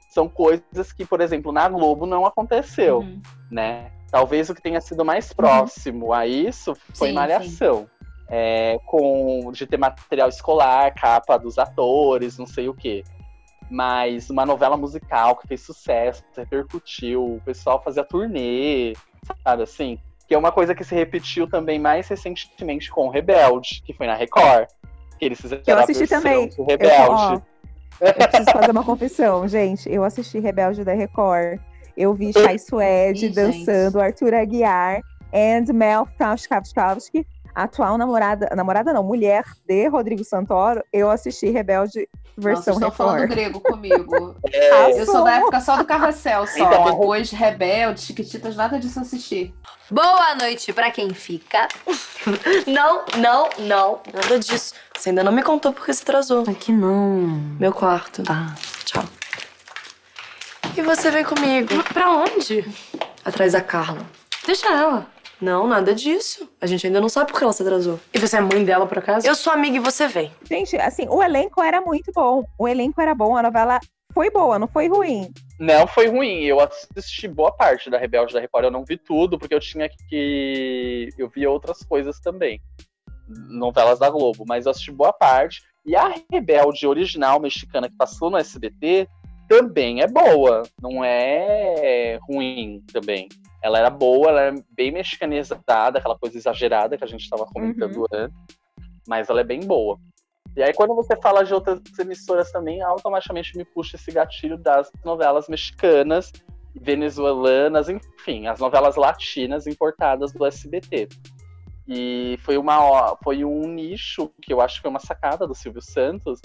são coisas que, por exemplo, na Globo não aconteceu, uhum. né? Talvez o que tenha sido mais próximo uhum. a isso foi sim, Malhação. É, com de ter material escolar, capa dos atores, não sei o quê. Mas uma novela musical que fez sucesso, repercutiu, o pessoal fazia turnê, sabe assim? Que é uma coisa que se repetiu também mais recentemente com o Rebelde, que foi na Record. Que eles fizeram eu assisti também. Rebelde. Eu, ó, eu preciso fazer uma confissão, gente. Eu assisti Rebelde da Record. Eu vi Chay Suede dançando, gente. Arthur Aguiar and Mel Frauskowski, atual namorada, namorada não, mulher de Rodrigo Santoro. Eu assisti Rebelde versão Nossa, Record. falando grego comigo. *laughs* É. Eu sou da época só do Carrossel, só. Então, Depois Rebelde, Chiquititas, nada disso assisti. Boa noite pra quem fica. *laughs* não, não, não, nada disso. Você ainda não me contou porque se atrasou. Aqui não. Meu quarto. Tá, tchau. E você vem comigo. Pra onde? Atrás da Carla. Deixa ela. Não, nada disso. A gente ainda não sabe por que ela se atrasou. E você é mãe dela, por acaso? Eu sou amiga e você vem. Gente, assim, o elenco era muito bom. O elenco era bom, a novela foi boa, não foi ruim. Não foi ruim. Eu assisti boa parte da Rebelde da Record. Eu não vi tudo, porque eu tinha que. Eu vi outras coisas também. Novelas da Globo. Mas eu assisti boa parte. E a Rebelde original mexicana que passou no SBT também é boa. Não é ruim também. Ela era boa, ela é bem mexicanizada, aquela coisa exagerada que a gente estava comentando Uhum. antes. Mas ela é bem boa. E aí, quando você fala de outras emissoras também, automaticamente me puxa esse gatilho das novelas mexicanas, venezuelanas, enfim, as novelas latinas importadas do SBT. E foi, uma, foi um nicho que eu acho que foi uma sacada do Silvio Santos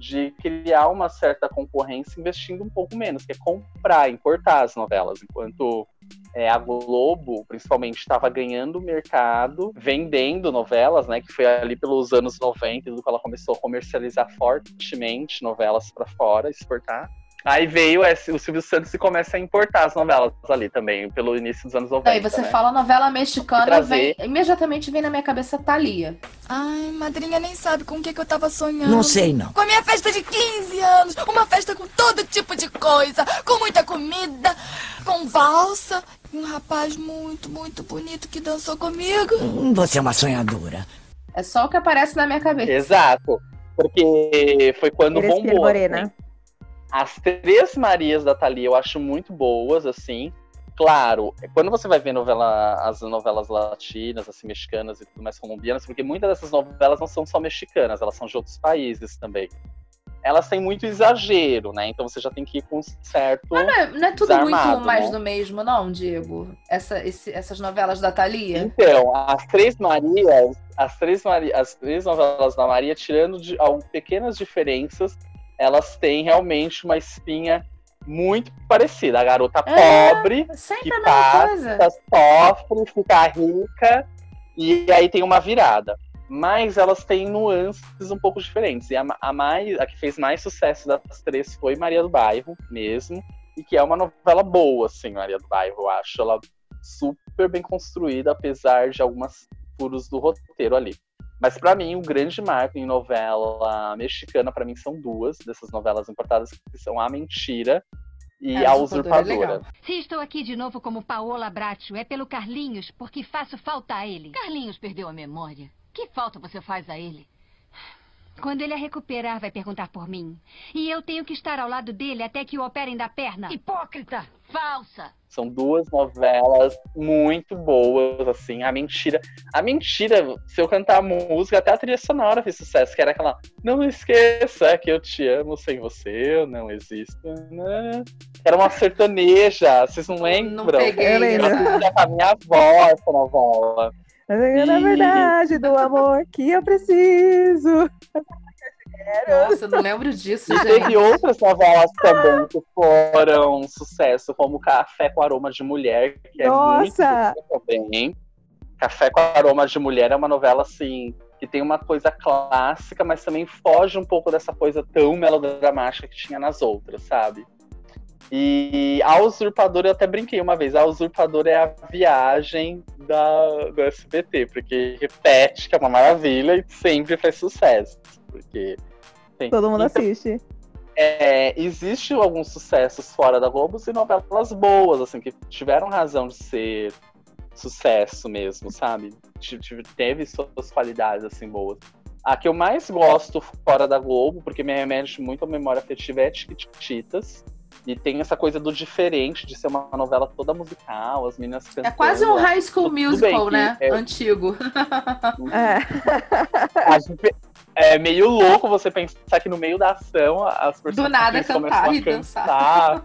de criar uma certa concorrência investindo um pouco menos, que é comprar, importar as novelas, enquanto é, a Globo, principalmente, estava ganhando mercado, vendendo novelas, né? Que foi ali pelos anos 90, do que ela começou a comercializar fortemente novelas para fora, exportar. Aí veio esse- o Silvio Santos e começa a importar as novelas ali também, pelo início dos anos 90. Aí você né? fala novela mexicana, Trazer. vem, imediatamente vem na minha cabeça Thalia. Ai, madrinha nem sabe com o que, que eu tava sonhando. Não sei, não. Com a minha festa de 15 anos. Uma festa com todo tipo de coisa. Com muita comida, com valsa. E um rapaz muito, muito bonito que dançou comigo. Hum, Você é uma sonhadora. É só o que aparece na minha cabeça. Exato. Porque foi quando Eres bombou. Morena. assim. As três Marias da Thalia eu acho muito boas, assim. Claro, quando você vai ver novela, as novelas latinas, assim, mexicanas e tudo mais colombianas, porque muitas dessas novelas não são só mexicanas, elas são de outros países também. Elas têm muito exagero, né? Então você já tem que ir com um certo. Não é, não é tudo muito mais né? do mesmo, não, Diego? Essa, esse- essas novelas da Thalia? Então, as três Marias, as três, Mari, as três novelas da Maria, tirando de algumas pequenas diferenças, elas têm realmente uma espinha muito parecida. A garota É, pobre, que a passa, sofre, fica rica, e aí tem uma virada. Mas elas têm nuances um pouco diferentes. E a, a mais, a que fez mais sucesso das três foi Maria do Bairro, mesmo. E que é uma novela boa, assim, Maria do Bairro, eu acho. Ela super bem construída, apesar de algumas furos do roteiro ali. Mas pra mim, o grande marco em novela mexicana, pra mim, são duas dessas novelas importadas, que são A Mentira e É, A Usurpadora é. Se estou aqui de novo como Paola Bracho, é pelo Carlinhos, porque faço falta a ele. Carlinhos perdeu a memória. Que falta você faz a ele? Quando ele a recuperar, vai perguntar por mim. E eu tenho que estar ao lado dele até que o operem da perna. Hipócrita! Falsa! São duas novelas muito boas, assim. A Mentira. A Mentira, se eu cantar a música, até a trilha sonora fez sucesso, que era aquela. Não esqueça que eu te amo sem você, eu não existo. né?" Era uma sertaneja, vocês não lembram? peguei, Eu lembro. Eu assistia com a minha avó essa novela. Mas é na E- verdade do amor que eu preciso. Nossa, eu não lembro disso, E gente. teve outras novelas também que foram sucesso, como Café com Aroma de Mulher, que é muito Nossa! boa também. Café com Aroma de Mulher é uma novela, assim, que tem uma coisa clássica, mas também foge um pouco dessa coisa tão melodramática que tinha nas outras, sabe? E a Usurpadora, eu até brinquei uma vez, a Usurpadora é a viagem da, do SBT, porque repete, que é uma maravilha, e sempre faz sucesso. Porque Todo mundo Então, assiste. é, existe alguns sucessos fora da Globo e novelas boas, assim, que tiveram razão de ser sucesso mesmo, sabe? Teve suas qualidades, assim, boas. A que eu mais gosto fora da Globo, porque me remete muito à memória afetiva, é Chiquititas. E tem essa coisa do diferente, de ser uma novela toda musical, as meninas cantando. É quase um high school bem musical, que né? é- Antigo. *laughs* A gente- É meio louco você pensar que no meio da ação as personagens nada começam cantar a e cantar.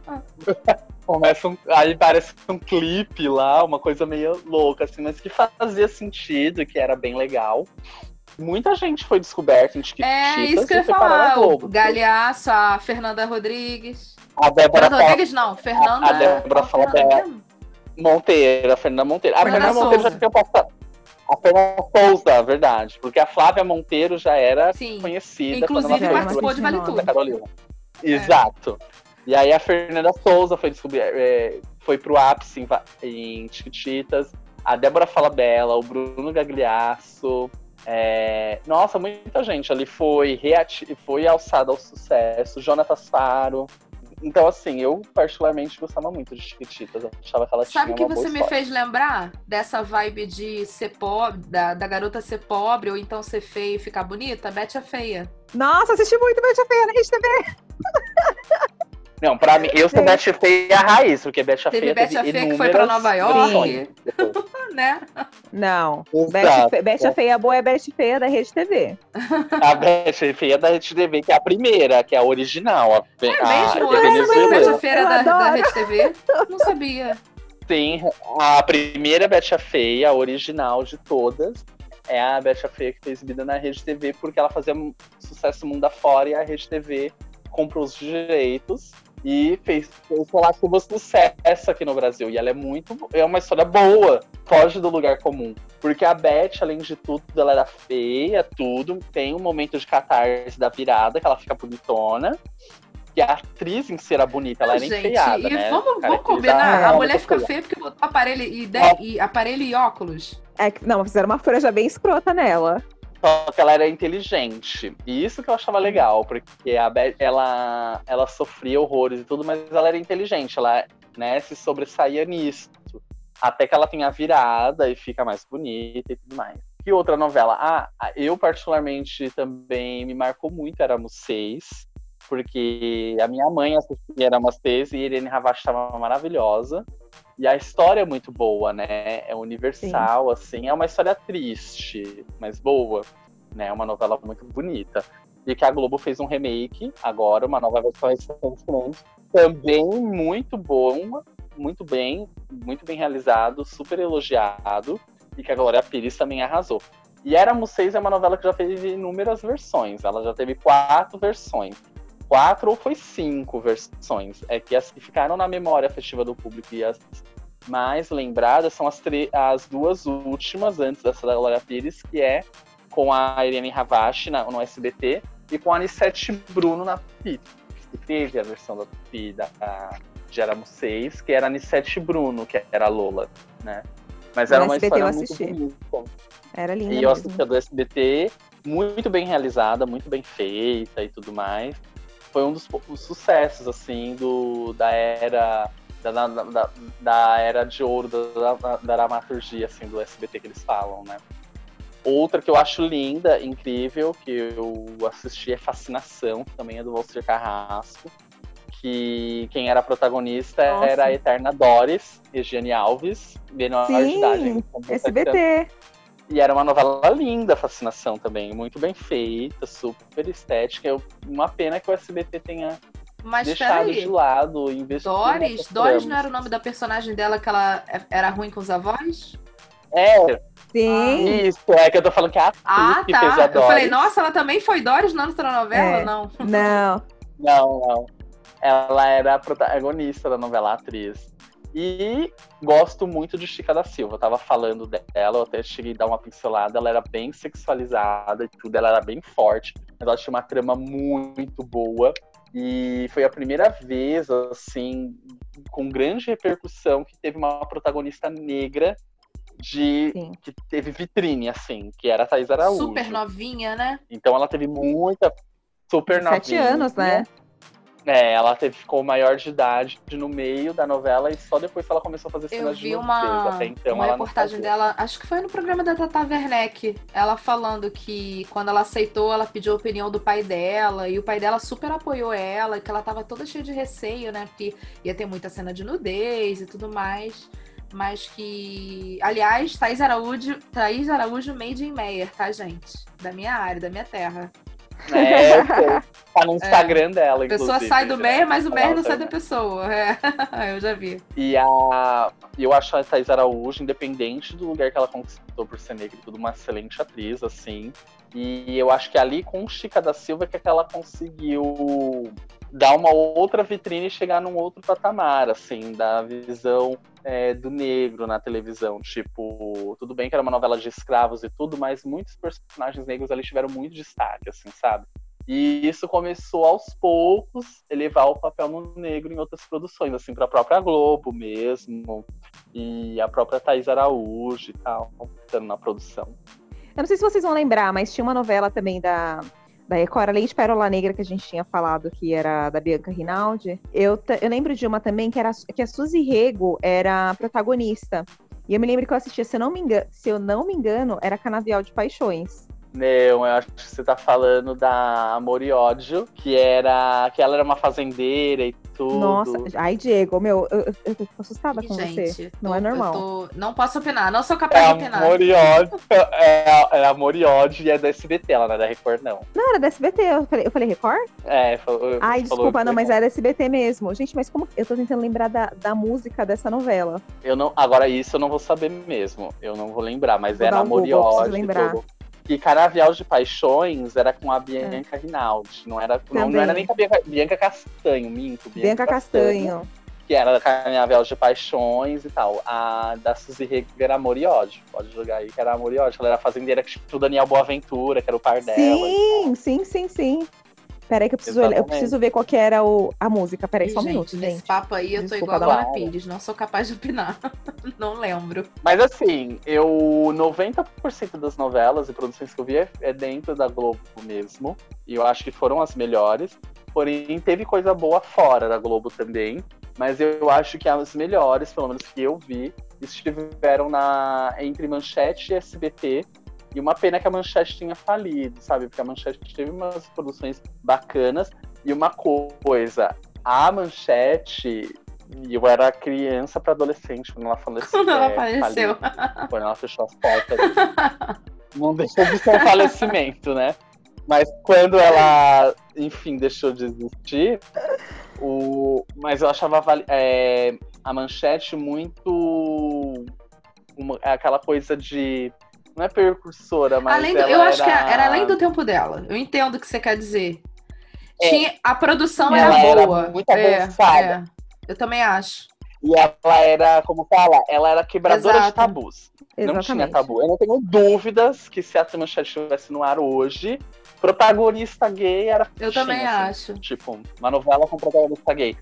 *laughs* Começam, aí parece um clipe lá, uma coisa meio louca, assim, mas que fazia sentido, que era bem legal. Muita gente foi descoberta em Chiquititas É isso que eu ia falar. O Galhaço, a Fernanda Rodrigues. A Débora Fernanda Rodrigues, não. Fernanda. A Débora fala. Monteiro, a Fernanda Monteiro. A Fernanda Monteiro já tinha passado. A Fernanda Souza, verdade. Porque a Flávia Monteiro já era conhecida. quando Inclusive participou de Vale Tudo. Carolina. Exato. E aí a Fernanda Souza foi descobrir, é, foi pro ápice em, em Chiquititas, a Débora Falabella, o Bruno Gagliasso, é, nossa, muita gente ali foi, reati- foi alçada ao sucesso, Jonatas Faro. Então, assim, eu particularmente gostava muito de Chiquititas. Eu achava que ela Sabe o tinha que você me fez lembrar? Dessa vibe de ser pobre, da, da garota ser pobre, ou então ser feia e ficar bonita? Bete a feia. Nossa, assisti muito Betty a Feia na Rede TV. Não, pra mim, eu sou Betty Feia a raiz, porque Betty a Teve Feia Betty a teve Feia que foi pra Nova York. *laughs* né? Não. Exato. Betty, Fe- Betty a Feia boa é Betty Feia da Rede TV. A Betty Feia da Rede TV, que é a primeira, que é a original. A, É a, mesmo? a a a Feira Eu da, da. Rede TV? Não sabia. Sim, a primeira Betty a Feia, a original de todas, é a Betty a Feia que foi exibida na Rede TV, porque ela fazia sucesso mundo afora e a Rede TV comprou os direitos e fez, fez o sucesso aqui no Brasil. E ela é muito. É uma história boa, foge do lugar comum. Porque a Beth, além de tudo, ela era feia, tudo. Tem um momento de catarse da virada, que ela fica bonitona. E a atriz em si era bonita, ela Não, era gente, enfeiada, e né? vamos, vamos combinar. A mulher fica feia. feia porque botou aparelho e, de- e aparelho e óculos. É que, não, fizeram uma franja bem escrota nela. Só que ela era inteligente. E isso que eu achava legal, porque a Beth, ela, ela sofria horrores e tudo, mas ela era inteligente, ela né, se sobressaía nisso. Até que ela tem a virada e fica mais bonita e tudo mais. Que outra novela? Ah, eu particularmente também me marcou muito Éramos Seis, porque a minha mãe assistia Éramos Seis e Irene Ravache estava maravilhosa. E a história é muito boa, né? É universal, assim. É uma história triste, mas boa. Né? É uma novela muito bonita. E que a Globo fez um remake, agora, uma nova versão recentemente. Também muito bom, muito bem, muito bem realizado, super elogiado. E que a Glória Pires também arrasou. E Éramos Seis é uma novela que já teve inúmeras versões. Ela já teve quatro versões. Quatro ou foi cinco versões. É que as que ficaram na memória afetiva do público e as mais lembradas são as, as duas últimas antes dessa da Glória Pires, que é com a Irene Ravache na- no SBT e com a Anissete Bruno na Tupi. Que teve a versão da Tupi da, da, de Éramos Seis, que era a Anissete Bruno, que era a Lola, né? Mas era No uma SBT história muito bonita. Era linda E eu assisti a do SBT, muito bem realizada, muito bem feita e tudo mais. Foi um dos, poucos sucessos, assim, do, da era. Da, da, da- era de ouro da, da, da dramaturgia, assim, do SBT que eles falam, né? Outra que eu acho linda, incrível, que eu assisti é Fascinação, que também é do Valcir Carrasco. Que quem era protagonista Nossa. era a eterna Doris, Regiane Alves, menor de idade. Sim, 17 anos. SBT. E era uma novela linda, Fascinação também, muito bem feita, super estética. Eu- uma pena que o SBT tenha Mas deixado de lado e investido Doris? Doris não era o nome da personagem dela que ela é- era ruim com os avós? É, Sim. isso, é que eu tô falando que a atriz Ah, que fez a tá. Doris. Eu falei, nossa, ela também foi Doris na outra novela? É. Não. Não. Não, não. Ela era a protagonista da novela, a atriz. E gosto muito de Chica da Silva. Eu tava falando dela, eu até cheguei a dar uma pincelada. Ela era bem sexualizada e tudo, ela era bem forte, mas ela tinha uma trama muito boa. E foi a primeira vez, assim, com grande repercussão, que teve uma protagonista negra de que teve vitrine, assim, que era a Thais Araújo. Super novinha, né? Então ela teve muita super Sete novinha. anos, né? É, ela teve, ficou maior de idade no meio da novela e só depois que ela começou a fazer Eu cenas de vi nudez. uma, Até então uma reportagem dela, acho que foi no programa da Tata Werneck, ela falando que quando ela aceitou, ela pediu a opinião do pai dela, e o pai dela super apoiou ela, que ela tava toda cheia de receio, né? Porque ia ter muita cena de nudez e tudo mais. Mas que. Aliás, Thaís Araújo, Thaís Araújo made in Meyer, tá, gente? Da minha área, da minha terra. É, *laughs* eu sei. tá no Instagram dela, A pessoa inclusive, sai do né? Meyer, mas o Meyer não sai da pessoa. É. *laughs* Eu já vi. E a, eu acho a Thais Araújo, independente do lugar que ela conquistou por ser negra, e tudo uma excelente atriz, assim. E eu acho que ali com Chica da Silva que, é que ela conseguiu dar uma outra vitrine e chegar num outro patamar, assim, da visão é, do negro na televisão. Tipo, tudo bem que era uma novela de escravos e tudo, mas muitos personagens negros ali tiveram muito destaque, assim, sabe? E isso começou aos poucos elevar o papel no negro em outras produções, assim, para a própria Globo mesmo, e a própria Thais Araújo e tal, estando na produção. Eu não sei se vocês vão lembrar, mas tinha uma novela também da, da Record, além de Pérola Negra, que a gente tinha falado que era da Bianca Rinaldi. Eu, eu lembro de uma também que, era, que a Suzy Rego era a protagonista. E eu me lembro que eu assistia, se eu não me engano, se eu não me engano era Canavial de Paixões. Não, eu acho que você tá falando da Amor e Ódio, que era. que ela era uma fazendeira e tudo. Nossa, ai, Diego, meu, eu, eu, eu tô assustada com Gente, você. tô- Não é normal. tô- Não posso opinar, não sou capaz É de opinar. Amor e Ódio. É, é Amor e Ódio e é da SBT, ela não é da Record, não. Não, era da SBT. Eu falei, eu falei Record? É, falou, Ai, falou desculpa, que não, mas era SBT mesmo. Gente, mas como. Eu tô tentando lembrar da, da música dessa novela. Eu não, agora isso eu não vou saber mesmo. Eu não vou lembrar, mas Vou era dar um Amor e Google, preciso Ódio. e lembrar. tudo. E Canavial de Paixões era com a Bianca Rinaldi. Não era, não, não era nem com a Bianca, Bianca Castanho, minto. Bianca Castanho. Que era da Canavial de Paixões e tal. A da Suzy Rego era Amor e Ódio. Pode jogar aí que era Amor e Ódio. Ela era fazendeira, que tipo o Daniel Boaventura, que era o par dela. Sim, sim, sim, sim. Peraí que eu preciso, olhar- eu preciso ver qual que era o, a música. Peraí, só um gente, minuto, gente. papo aí eu tô Desculpa, igual a uma- Pires, não sou capaz de opinar. *laughs* não lembro. Mas assim, eu 90% das novelas e produções que eu vi é, é dentro da Globo mesmo. E eu acho que foram as melhores. Porém, teve coisa boa fora da Globo também. Mas eu acho que as melhores, pelo menos que eu vi, estiveram na entre Manchete e SBT. E uma pena que a Manchete tinha falido, sabe? Porque a Manchete teve umas produções bacanas. E uma coisa, a Manchete, e eu era criança para adolescente quando ela faleceu. Quando ela é, faleceu. faliu, quando ela fechou as portas. Não deixou de ser um falecimento, né? Mas quando ela, enfim, deixou de existir, o... mas eu achava é, a manchete muito. uma- aquela coisa de. Não é precursora, mas. Além do- eu acho que era... era além do tempo dela. Eu entendo o que você quer dizer. É. Tinha, a produção Ela era era boa. muito É, avançada. é. Eu também acho. E ela era, como fala, ela era quebradora de Exato. tabus. Não tinha Exatamente. tabu. Eu não tenho dúvidas que se a Manchete estivesse no ar hoje, protagonista gay era Eu também assim. acho. Tipo, uma novela com protagonista gay.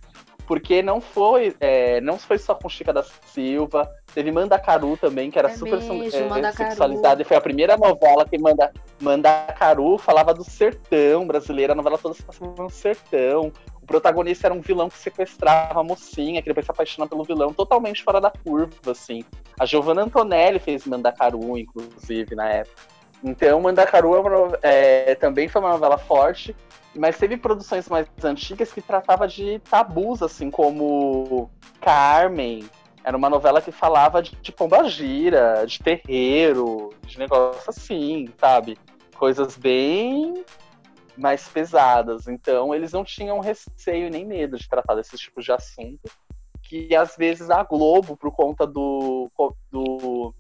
Porque não foi, é, não foi só com Chica da Silva, teve Mandacaru também, que era É super mesmo, é, sexualizada. E foi a primeira novela que Manda, Mandacaru falava do sertão brasileiro, a novela toda se passava no sertão. O protagonista era um vilão que sequestrava a mocinha, que depois se apaixona pelo vilão, totalmente fora da curva, assim. A Giovanna Antonelli fez Mandacaru, inclusive, na época. Então, Mandacaru é é, também foi uma novela forte, mas teve produções mais antigas que tratava de tabus, assim, como Carmen. Era uma novela que falava de, de pombagira, de terreiro, de negócio assim, sabe? Coisas bem mais pesadas. Então, eles não tinham receio nem medo de tratar desses tipos de assunto. Que às vezes a Globo, por conta do, do, do,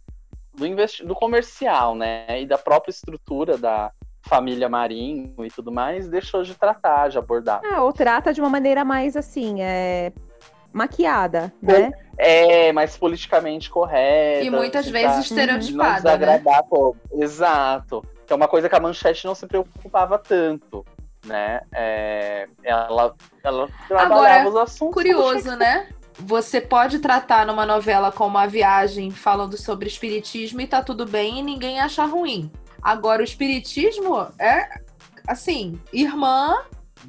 do comercial, né? E da própria estrutura da família Marinho e tudo mais, deixou de tratar, de abordar. Ah, ou trata de uma maneira mais assim, é, maquiada, né? É, mais politicamente correta. E muitas vezes estereotipada, de Não desagradar, pô. Exato. Que é uma coisa que a Manchete não se preocupava tanto, né? É, ela, ela trabalhava os Agora, assuntos. curioso, né? Você pode tratar numa novela como A Viagem falando sobre espiritismo e tá tudo bem e ninguém acha ruim. Agora, o espiritismo é, assim, irmã,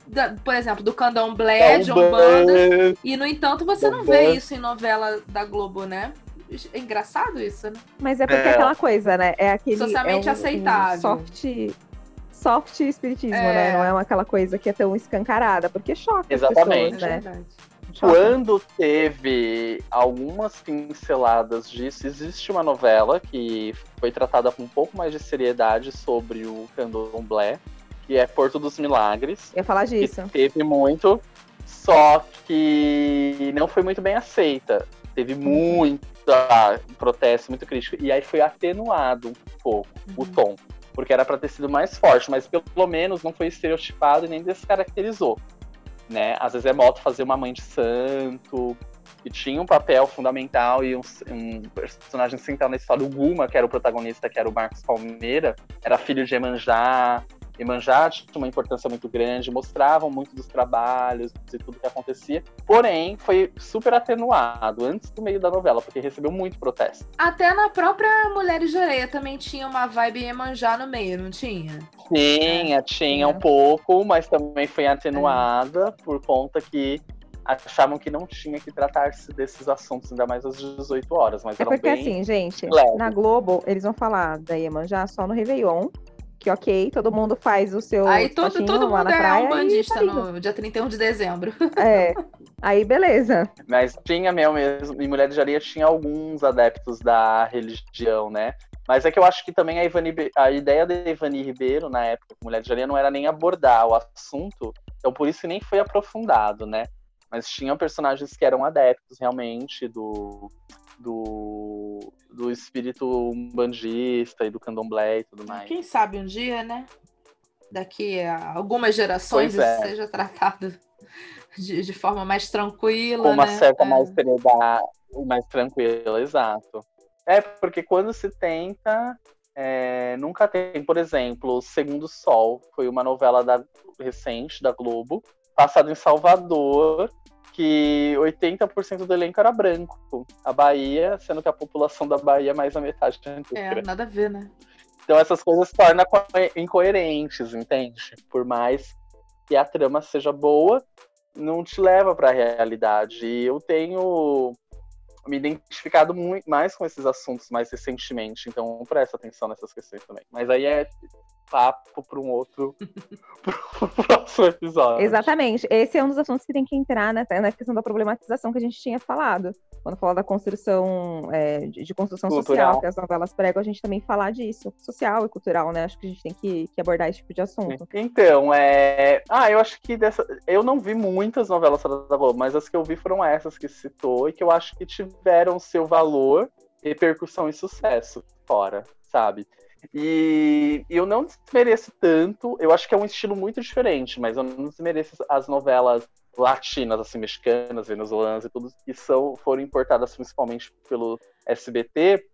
da- por exemplo, do candomblé, de Umbanda. E, no entanto, você não vê isso em novela da Globo, né? É engraçado isso, né? Mas é porque É. aquela coisa, né? É aquele. Socialmente é um- aceitável. um soft, soft espiritismo, É. né? Não é uma, aquela coisa que é tão escancarada, porque choca Exatamente. as pessoas, né? Quando teve algumas pinceladas disso, existe uma novela que foi tratada com um pouco mais de seriedade sobre o candomblé, que é Porto dos Milagres. Eu ia falar disso. Teve muito, só que não foi muito bem aceita. Teve muito protesto, muito crítico. E aí foi atenuado um pouco o tom. Porque era para ter sido mais forte, mas pelo menos não foi estereotipado e nem descaracterizou. Né? Às vezes é moto fazer uma mãe de santo, e tinha um papel fundamental e um, um personagem central na história. O Guma, que era o protagonista, que era o Marcos Palmeira, era filho de Emanjá. Iemanjá tinha uma importância muito grande, mostravam muito dos trabalhos e tudo que acontecia. Porém, foi super atenuado antes do meio da novela, porque recebeu muito protesto. Até na própria Mulheres de Areia também tinha uma vibe Iemanjá no meio, não tinha? Tinha, tinha um pouco, mas também foi atenuada por conta que achavam que não tinha que tratar-se desses assuntos, ainda mais às 18 horas. Mas É eram porque bem assim, gente, leves. na Globo, eles vão falar da Iemanjá só no Réveillon. Que ok, todo mundo faz o seu Aí todo, todo lá mundo na é praia um e bandista tá no dia 31 de dezembro. *laughs* É. Aí beleza. Mas tinha mesmo, mesmo, em Mulheres de Areia tinha alguns adeptos da religião, né? Mas é que eu acho que também a, Ivani, a ideia da Ivani Ribeiro, na época, com Mulheres de Areia, não era nem abordar o assunto, então por isso nem foi aprofundado, né? Mas tinham personagens que eram adeptos realmente do, do, do espírito umbandista e do candomblé e tudo mais. Quem sabe um dia, né? Daqui a algumas gerações é. isso seja tratado de, de forma mais tranquila. com uma né? certa É. mais mais tranquila, exato. É, porque quando se tenta, é, nunca tem. Por exemplo, Segundo Sol foi uma novela da, recente da Globo, passada em Salvador, que 80% do elenco era branco. A Bahia, sendo que a população da Bahia é mais a metade da É, nada a ver, né? Então essas coisas tornam co- incoerentes, entende? Por mais que a trama seja boa, não te leva para a realidade. E eu tenho me identificado muito mais com esses assuntos mais recentemente, então presta atenção nessas questões também. Mas aí é papo para um outro *laughs* pro próximo episódio. Exatamente. Esse é um dos assuntos que tem que entrar né, na questão da problematização que a gente tinha falado. Quando fala da construção, é, de, de construção Cultural. social, que as novelas pregam, a gente também falar disso. Social e cultural, né? Acho que a gente tem que, que abordar esse tipo de assunto. Então, é. Ah, eu acho que dessa. Eu não vi muitas novelas da Globo, mas as que eu vi foram essas que citou e que eu acho que tiveram seu valor, repercussão e sucesso fora, sabe? E eu não desmereço tanto, eu acho que é um estilo muito diferente, mas eu não desmereço as novelas latinas, assim, mexicanas, venezuelanas e tudo, que são, foram importadas principalmente pelo SBT,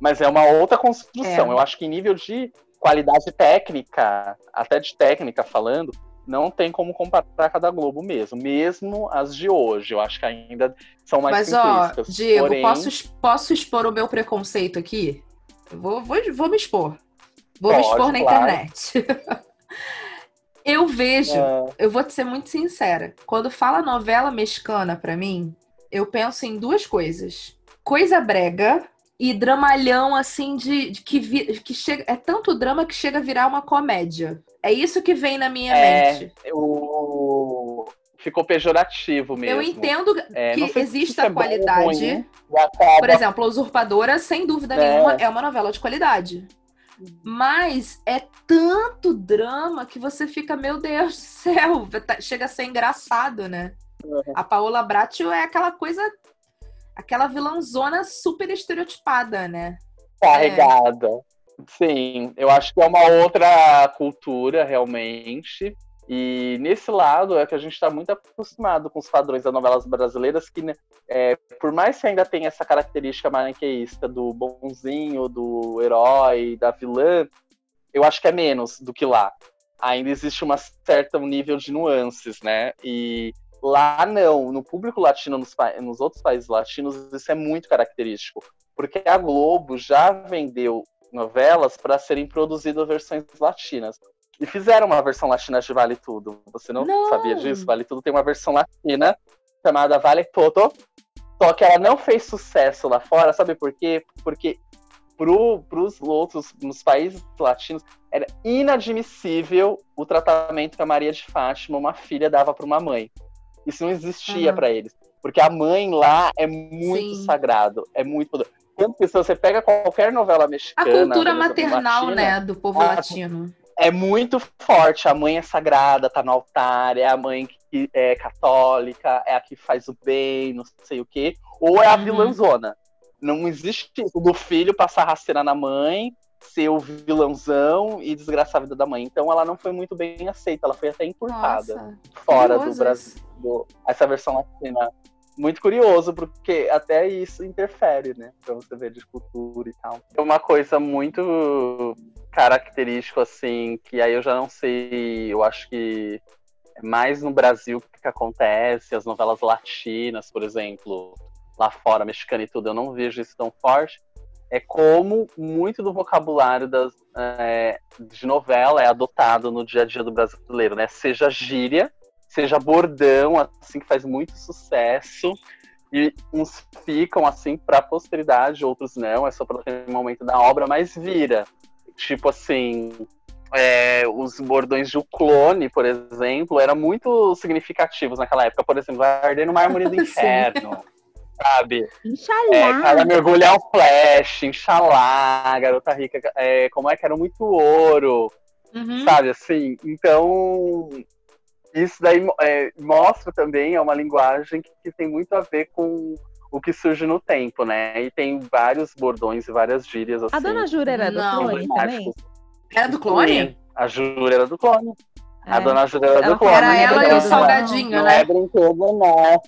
mas é uma outra construção. É. Eu acho que em nível de qualidade técnica, até de técnica falando, não tem como comparar com a da Globo mesmo. Mesmo as de hoje, eu acho que ainda são mais Mas, ó, simplísticas. Diego, Porém, posso, posso expor o meu preconceito aqui? Vou, vou, vou me expor. Vou me Pode, expor na claro. internet. *laughs* eu vejo, É. eu vou te ser muito sincera. Quando fala novela mexicana pra mim, eu penso em duas coisas: coisa brega e dramalhão, assim, de, de que, vi- que chega. É tanto drama que chega a virar uma comédia. É isso que vem na minha mente. é, o... ficou pejorativo mesmo. Eu entendo É, que existe é a ou qualidade. ruim, e acaba- Por exemplo, a Usurpadora, sem dúvida É. nenhuma, é uma novela de qualidade. Mas é tanto drama que você fica, meu Deus do céu, tá- chega a ser engraçado, né? A Paola Bracho é aquela coisa, aquela vilãzona super estereotipada, né? carregada. Sim, eu acho que é uma outra cultura, realmente. E nesse lado é que a gente está muito acostumado com os padrões das novelas brasileiras, que, né, é, por mais que ainda tenha essa característica maniqueísta do bonzinho, do herói, da vilã, eu acho que é menos do que lá. Ainda existe uma certa um nível de nuances, né? E lá não, no público latino, nos, nos outros países latinos, isso é muito característico. Porque a Globo já vendeu novelas para serem produzidas versões latinas. E fizeram uma versão latina de Vale Tudo. Você não, Não. sabia disso? Vale Tudo tem uma versão latina chamada Vale Todo. Só que ela não fez sucesso lá fora, sabe por quê? Porque pro, pros outros, nos países latinos, era inadmissível o tratamento que a Maria de Fátima, uma filha, dava para uma mãe. Isso não existia Aham. para eles. Porque a mãe lá é muito Sim. sagrado, é muito poderoso. Tanto que se você pega qualquer novela A mexicana. cultura venezuelana, maternal, latina, né, do povo a- latino. É muito forte. A mãe é sagrada, tá no altar, é a mãe que é católica, é a que faz o bem, não sei o quê. Ou é a Uhum. vilãzona. Não existe isso do filho passar rasteira na mãe, ser o vilãozão e desgraçar a vida da mãe. Então ela não foi muito bem aceita, ela foi até encurtada Nossa, fora do Brasil. do- essa versão latina. Muito curioso, porque até isso interfere, né? Pra você ver de cultura e tal. Uma coisa muito característica, assim, que aí eu já não sei, eu acho que é mais no Brasil que acontece, as novelas latinas, por exemplo, lá fora, mexicana e tudo, eu não vejo isso tão forte. É como muito do vocabulário das, é, de novela é adotado no dia a dia do brasileiro, né? Seja gíria, seja bordão, assim, que faz muito sucesso. E uns ficam assim para a posteridade, outros não, é só para ter um momento da obra, mas vira. Tipo assim, é, os bordões de O Clone, por exemplo, eram muito significativos naquela época. Por exemplo, vai arder no mármore do *laughs* inferno. sabe? Inxalá. É, cada mergulhar o flash, Inxalá, garota rica, é, como é que era muito ouro, Uhum. sabe? Assim, então isso daí é, mostra também, é uma linguagem que, que tem muito a ver com o que surge no tempo, né? E tem vários bordões e várias gírias assim. A Dona Jura era do Não. clone também? Era do clone? Sim, a Jura era do clone. A É. Dona Jura era do clone. Era ela e o Não, Salgadinho, não né? é brinquedo, não.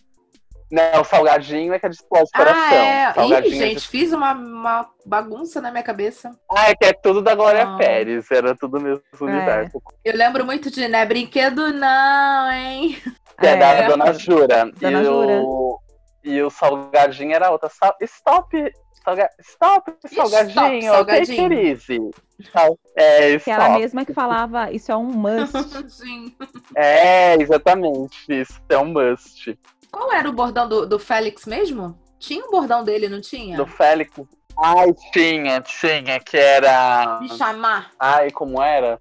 Não, o Salgadinho é que é de explode Ah, coração. é. Ih, Salgadinho é de gente, fiz uma, uma bagunça na minha cabeça. Ah, é que é tudo da Glória Ah. Pérez, era tudo mesmo É. universo. Eu lembro muito de, né, brinquedo não, hein? Que é, da É. Dona Jura. Dona e, Jura. O, e o Salgadinho era outra. Sal- Stop! Salga, stop, Salgadinho! Stop, Salgadinho. Take easy. Sal- É, Que ela stop. mesma que falava, isso é um must. *laughs* Sim. É, exatamente. Isso é um must. Qual era o bordão do, do Félix mesmo? Tinha um bordão dele, não tinha? Do Félix. Ai, tinha, tinha, que era. Me chamar. Ai, como era?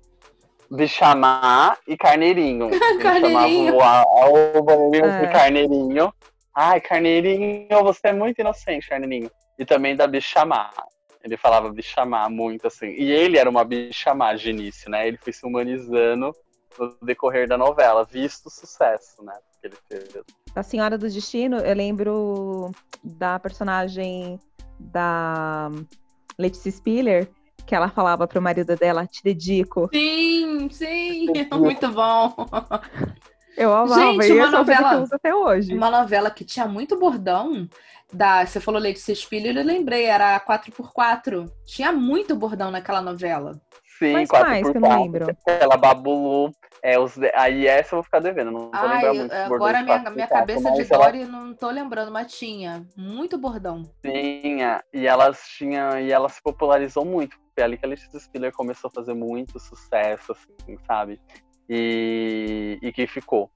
Bichamar e carneirinho. *laughs* Ele Carneirinho. chamava o, o bolinho É. de carneirinho. Ai, carneirinho, você é muito inocente, carneirinho. E também da bichamar. Ele falava bichamar muito assim. E ele era uma bichamar de início, né? Ele foi se humanizando no decorrer da novela, visto o sucesso, né? Que ele fez. Da Senhora do Destino, eu lembro da personagem da Letícia Spiller, que ela falava pro marido dela, te dedico. Sim, sim. *laughs* Muito bom. Eu amava, Gente, uma é novela- até hoje. Uma novela que tinha muito bordão. Da, você falou Letícia Spiller, eu lembrei, era 4x4. Tinha muito bordão naquela novela. Sim, Mas 4 quais por que eu não 4 lembro? Aquela babulu. É, os, de- aí essa eu vou ficar devendo, não vou Ai, lembrar muito. agora minha, 4x4, minha cabeça de ela Dory não tô lembrando, mas tinha. Muito bordão. Tinha, e elas tinham, e ela se popularizou muito. Foi ali que a Letícia Spiller começou a fazer muito sucesso, assim, sabe? E, e que ficou.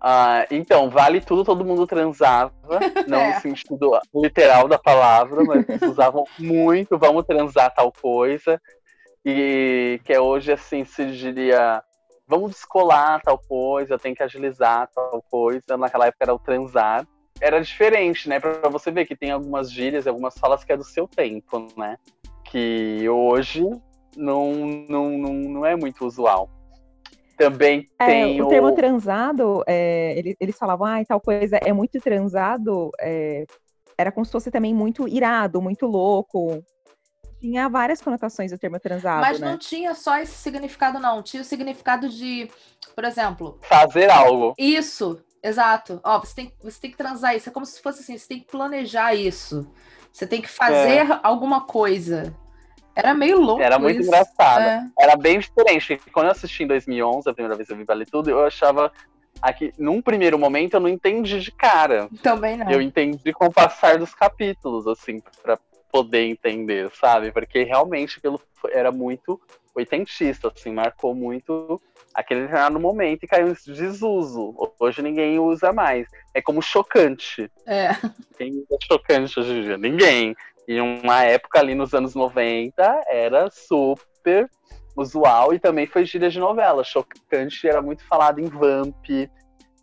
Ah, então, vale tudo, todo mundo transava, *laughs* não É. no sentido literal da palavra, mas eles *laughs* usavam muito, vamos transar tal coisa. E que é hoje, assim, se diria, vamos descolar tal coisa, tem que agilizar tal coisa. Naquela época era o transar era diferente, né? Pra você ver que tem algumas gírias e algumas falas que é do seu tempo, né? Que hoje não, não, não, não é muito usual. Também É, tem o termo transado, é, ele- eles falavam, ah, tal coisa é muito transado, é, era como se fosse também muito irado, muito louco. Tinha várias conotações o termo transado, Mas né? não tinha só esse significado, não. Tinha o significado de, por exemplo, fazer algo. Isso, exato. Ó, você tem, você tem que transar isso. É como se fosse assim, você tem que planejar isso. Você tem que fazer alguma coisa. Era meio louco Era muito isso. engraçado. É. Era bem diferente. Quando eu assisti em 2011, a primeira vez que eu vi Vale Tudo, eu achava aqui, num primeiro momento, eu não entendi de cara. Também não. Eu entendi com o passar dos capítulos, assim, pra poder entender, sabe? Porque realmente aquilo era muito oitentista, assim, marcou muito aquele determinado momento e caiu em desuso. Hoje ninguém usa mais. É como chocante. É. Quem usa chocante hoje em dia? Ninguém. E uma época ali nos anos 90 era super usual e também foi gíria de novela. Chocante era muito falado em Vamp,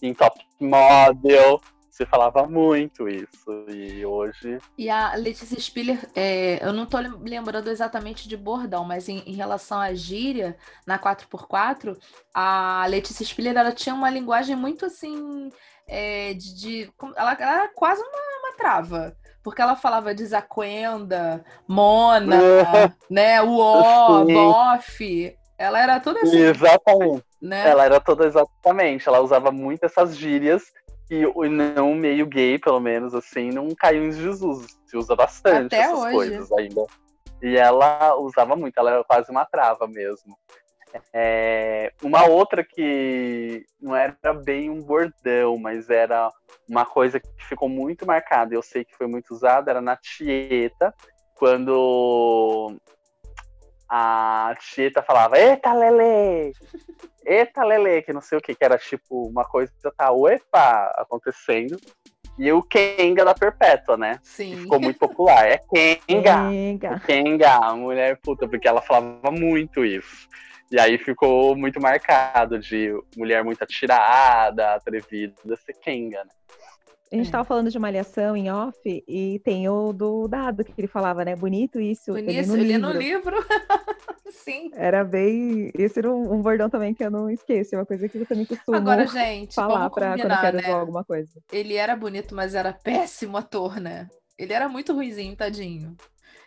em Top Model. Você falava muito isso. E hoje. E a Letícia Spiller, é, eu não lem- lembrando exatamente de bordão, mas em, em relação à gíria, na 4x4, a Letícia Spiller, ela tinha uma linguagem muito assim, é, de, de- ela, ela era quase uma, uma trava. Porque ela falava desacuenda, mona, né, uó, Sim. bofe. Ela era toda assim, Exatamente. né? Ela era toda exatamente. Ela usava muito essas gírias o não meio gay, pelo menos, assim, não caiu em desuso. Se usa bastante Até essas hoje. coisas ainda. E ela usava muito, ela era quase uma trava mesmo. É, uma outra que não era bem um bordão, mas era uma coisa que ficou muito marcada, eu sei que foi muito usada, era na Tieta, quando a Tieta falava, eita Lele! Eita Lele! Que não sei o que, que era tipo uma coisa que tá, opa, acontecendo. E o Kenga da Perpétua, né? Sim. Que ficou muito popular. É Kenga! Kenga. Kenga, a mulher puta, porque ela falava muito isso. E aí ficou muito marcado de mulher muito atirada, atrevida, ser Kenga, né? A gente tava falando de malhação em off e tem o do dado que ele falava, né? Bonito isso. Bonito, ele ele no no livro. livro. *laughs* Sim. Era bem. Esse era um, um bordão também que eu não esqueço. É uma coisa que eu também costumo Agora, gente, falar pra quando eu quero né? alguma coisa. Ele era bonito, mas era péssimo ator, né? Ele era muito ruizinho, tadinho.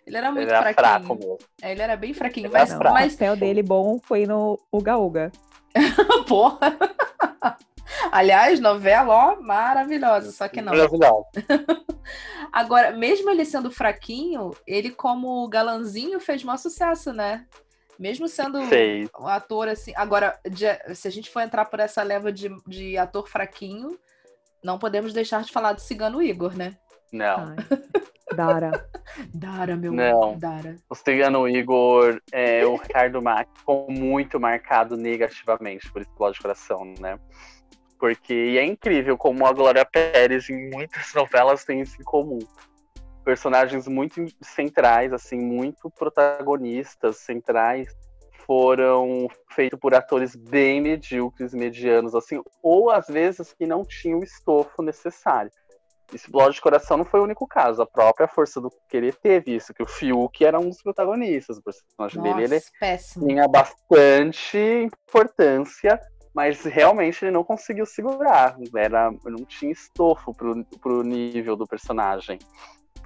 Ele era muito Ele era fraquinho. fraco mesmo. É, ele era bem fraquinho, Ele mas, fraco. o papel dele bom foi no Uga Uga. *laughs* porra. Aliás, novela, ó, maravilhosa, só que não. Maravilhoso. *laughs* Agora, mesmo ele sendo fraquinho, ele como galanzinho fez maior sucesso, né? Mesmo sendo Fez. um ator assim. Agora, de- se a gente for entrar por essa leva de, de ator fraquinho, não podemos deixar de falar do Cigano Igor, né? Não. Dara. Dara, meu Não. Dara. O Cigano Igor, é, o Ricardo Mack ficou muito marcado negativamente por Explode de Coração, né? Porque e é incrível como a Glória Pérez em muitas *laughs* novelas tem isso em comum. Personagens muito centrais, assim, muito protagonistas, centrais, foram feitos por atores bem medíocres, medianos, assim, ou às vezes que não tinham o estofo necessário. Explode de Coração não foi o único caso. A própria Força do Querer teve isso, que o Fiuk era um dos protagonistas. O personagem dele ele Nossa, péssimo. tinha bastante importância, mas realmente ele não conseguiu segurar. Era, não tinha estofo pro, pro nível do personagem.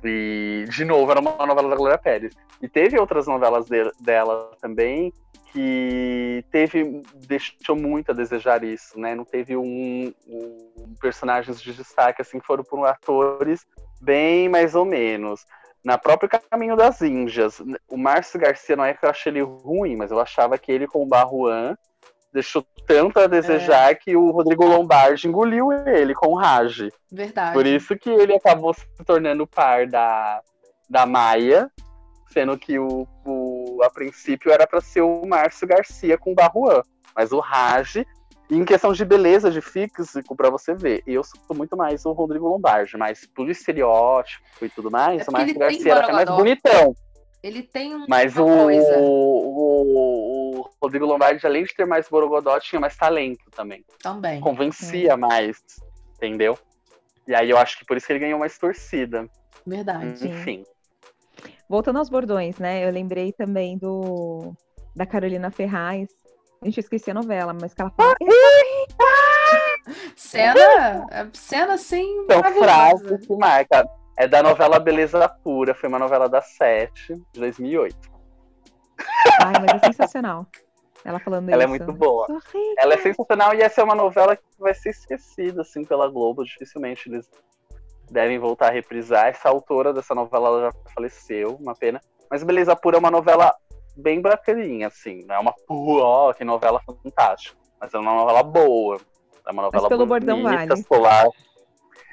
E, de novo, era uma novela da Glória Pérez. E teve outras novelas de- dela também que teve deixou muito a desejar isso, né? Não teve um, um personagens de destaque assim foram por atores bem mais ou menos. Na própria Caminho das Índias, o Márcio Garcia não é que eu achei ele ruim, mas eu achava que ele com o Barruan deixou tanto a desejar que o Rodrigo Lombardi engoliu ele com o Raj. Verdade. Por isso que ele acabou se tornando par da, da Maia, sendo que o, o- a princípio era para ser o Márcio Garcia com o Barruan. Mas o Raj, em questão de beleza, de físico, para você ver, eu sou muito mais o Rodrigo Lombardi, mas por estereótipo e tudo mais, É o Márcio Garcia era até mais bonitão. Ele tem um- Mas o, o, o Rodrigo Lombardi, além de ter mais borogodó, tinha mais talento também. Também. Convencia mais, entendeu? E aí eu acho que por isso que ele ganhou mais torcida. Verdade. Enfim. Voltando aos bordões, né? Eu lembrei também do da Carolina Ferraz. Gente, eu esqueci a novela, mas que ela fala. Cena, é cena assim, Então, maravilhosa. frase que marca. É da novela Beleza Pura, foi uma novela da Sete, de 2008. Ai, mas é sensacional. Ela falando Ela é isso. muito boa. Ela é sensacional e essa é uma novela que vai ser esquecida, assim, pela Globo. Dificilmente eles devem voltar a reprisar. Essa autora dessa novela ela já faleceu, uma pena. Mas Beleza Pura é uma novela bem bacaninha, assim. Não é uma, ó, que novela fantástica. Mas é uma novela boa. É uma novela pelo bordão bonita, vale. solar.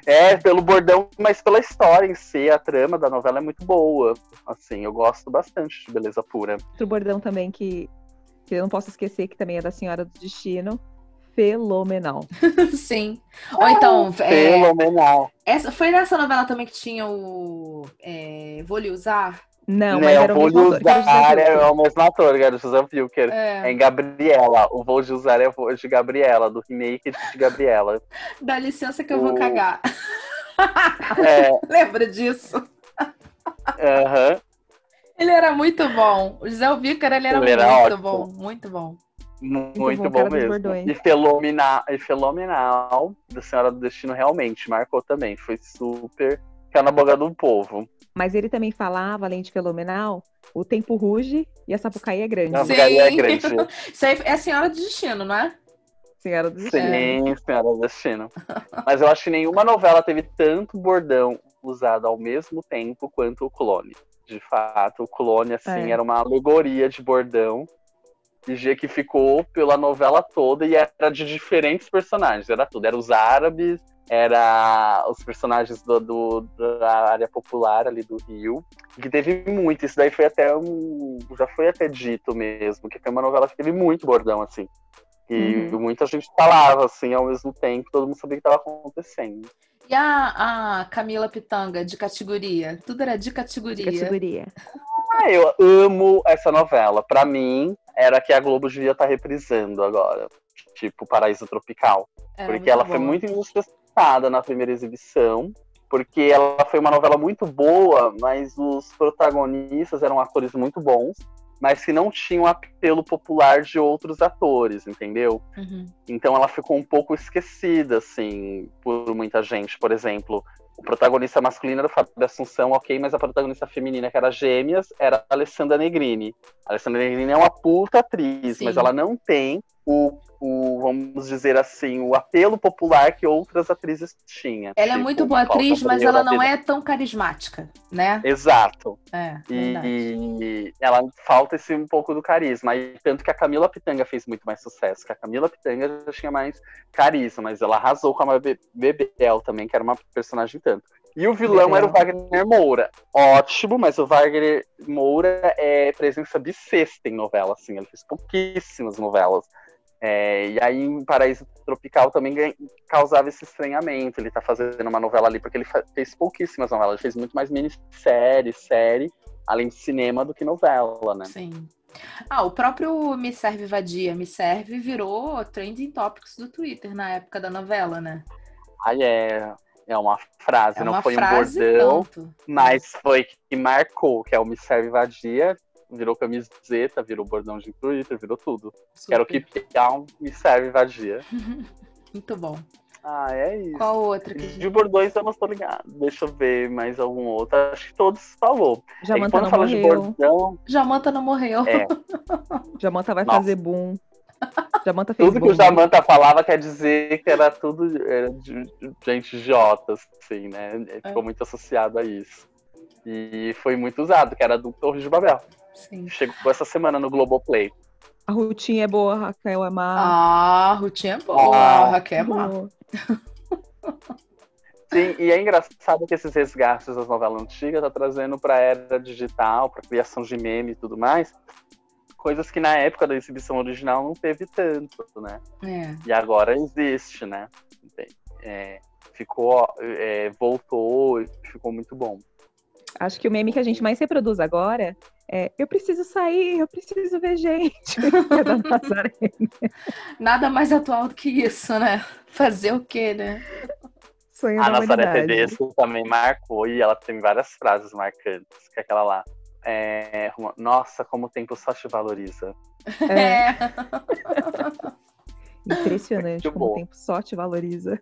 É, pelo bordão, mas pela história em si, a trama da novela é muito boa. Assim, eu gosto bastante de Beleza Pura. Outro bordão também que, que eu não posso esquecer, que também é da Senhora do Destino. Fenomenal. *laughs* Sim. Ou então, é, Fenomenal. essa, foi nessa novela também que tinha o é, Vou lhe usar? Não, Não, mas era o vou mesmo ator, José usar é o mesmo ator, que era o José Wilker. É. É. em Gabriela. O vou de usar é o voo de Gabriela, do remake de Gabriela. *laughs* Dá licença que eu vou cagar. *laughs* É, Lembra disso? aham. Ele era muito bom. O José Wilker, ele era Ele era muito ótimo. bom, muito bom. Muito, bom, bom, dos mesmo. E fenomenal, e fenomenal da Senhora do Destino realmente marcou também. Foi super. Caiu na boca do povo. Mas ele também falava, além de fenomenal, o tempo ruge e a Sapucaí é grande. A Sapucaí é grande. *laughs* Isso aí é a Senhora do Destino, não é? Senhora do Destino. Sim, Senhora do Destino. Mas eu acho que nenhuma novela teve tanto bordão usado ao mesmo tempo quanto o Clone. De fato, o Clone, assim, É. era uma alegoria de bordão. E G que ficou pela novela toda e era de diferentes personagens. Era tudo. Era os árabes, era os personagens do, do- da área popular ali do Rio. Que teve muito. Isso daí foi até um. Já foi até dito mesmo, que foi uma novela que teve muito bordão, assim. E Uhum. muita gente falava, assim, ao mesmo tempo, todo mundo sabia o que estava acontecendo. E a, a Camila Pitanga, de categoria? Tudo era de categoria. Categoria. Ah, eu amo essa novela. Pra mim, era a que a Globo devia estar reprisando agora. Tipo, Paraíso Tropical. Era porque ela foi boa. muito injustiçada na primeira exibição. Porque ela foi uma novela muito boa, mas os protagonistas eram atores muito bons, mas que não tinham apelo popular de outros atores, entendeu? Uhum. Então ela ficou um pouco esquecida, assim, por muita gente. Por exemplo, o protagonista masculino era o Fábio Assunção, ok, mas a protagonista feminina, que era gêmeas, era a Alessandra Negrini. A Alessandra Negrini é uma puta atriz, Sim. mas ela não tem o, o, vamos dizer assim, o apelo popular que outras atrizes tinham. Ela é Tipo, muito boa atriz, mas ela não é tão carismática, né? Exato. É, verdade. E ela falta esse um pouco do carisma. E tanto que a Camila Pitanga fez muito mais sucesso. Que a Camila Pitanga já tinha mais carisma, mas ela arrasou com a Bebe- Bebel também, que era uma personagem tanto. E o vilão Bebel. era o Wagner Moura. Ótimo, mas o Wagner Moura é presença bissexta em novela, assim. Ele fez pouquíssimas novelas. É, e aí, em Paraíso Tropical também ganha- causava esse estranhamento. Ele tá fazendo uma novela ali, porque ele fez pouquíssimas novelas. Ele fez muito mais minissérie, série, além de cinema, do que novela, né? Sim. Ah, o próprio Me Serve Vadia, Me Serve virou trending topics do Twitter na época da novela, né? Aí é, é uma frase, É não uma foi frase um bordão, tanto. mas foi que marcou, que é o Me Serve Vadia, virou camiseta, virou bordão de Twitter, virou tudo. Quero que down, Me Serve Vadia. *laughs* Muito bom. Ah, é isso. Qual outra que. De bordões eu não tô ligado. Deixa eu ver mais algum outro. Acho que todos falou. É Jamanta quando não fala de morreu. bordão, Jamanta não morreu. É. *laughs* Jamanta vai Nossa. fazer boom. Jamanta fez tudo que o. Jamanta falava quer dizer que era tudo era de de gente idiota, assim, né? Ficou muito associado a isso. E foi muito usado, que era do Torre de Babel. Sim. Chegou essa semana no Globoplay. A Rutinha é boa, a Raquel é má. Ah, Rutinha é boa, Ah. a Raquel é má. Sim, e é engraçado que esses resgates das novelas antigas tá trazendo pra era digital, pra criação de meme e tudo mais, coisas que na época da exibição original não teve tanto, né? É. E agora existe, né? É, ficou, é, voltou ficou muito bom. Acho que o meme que a gente mais reproduz agora é eu preciso sair, eu preciso ver gente. *laughs* É. Nada mais atual do que isso, né? Fazer o quê, né? Sonho A Nazaré. Tedesco também marcou e ela tem várias frases marcantes, que é aquela lá. É, Nossa, como o tempo só te valoriza. É. *laughs* Impressionante Muito como bom. o tempo só te valoriza.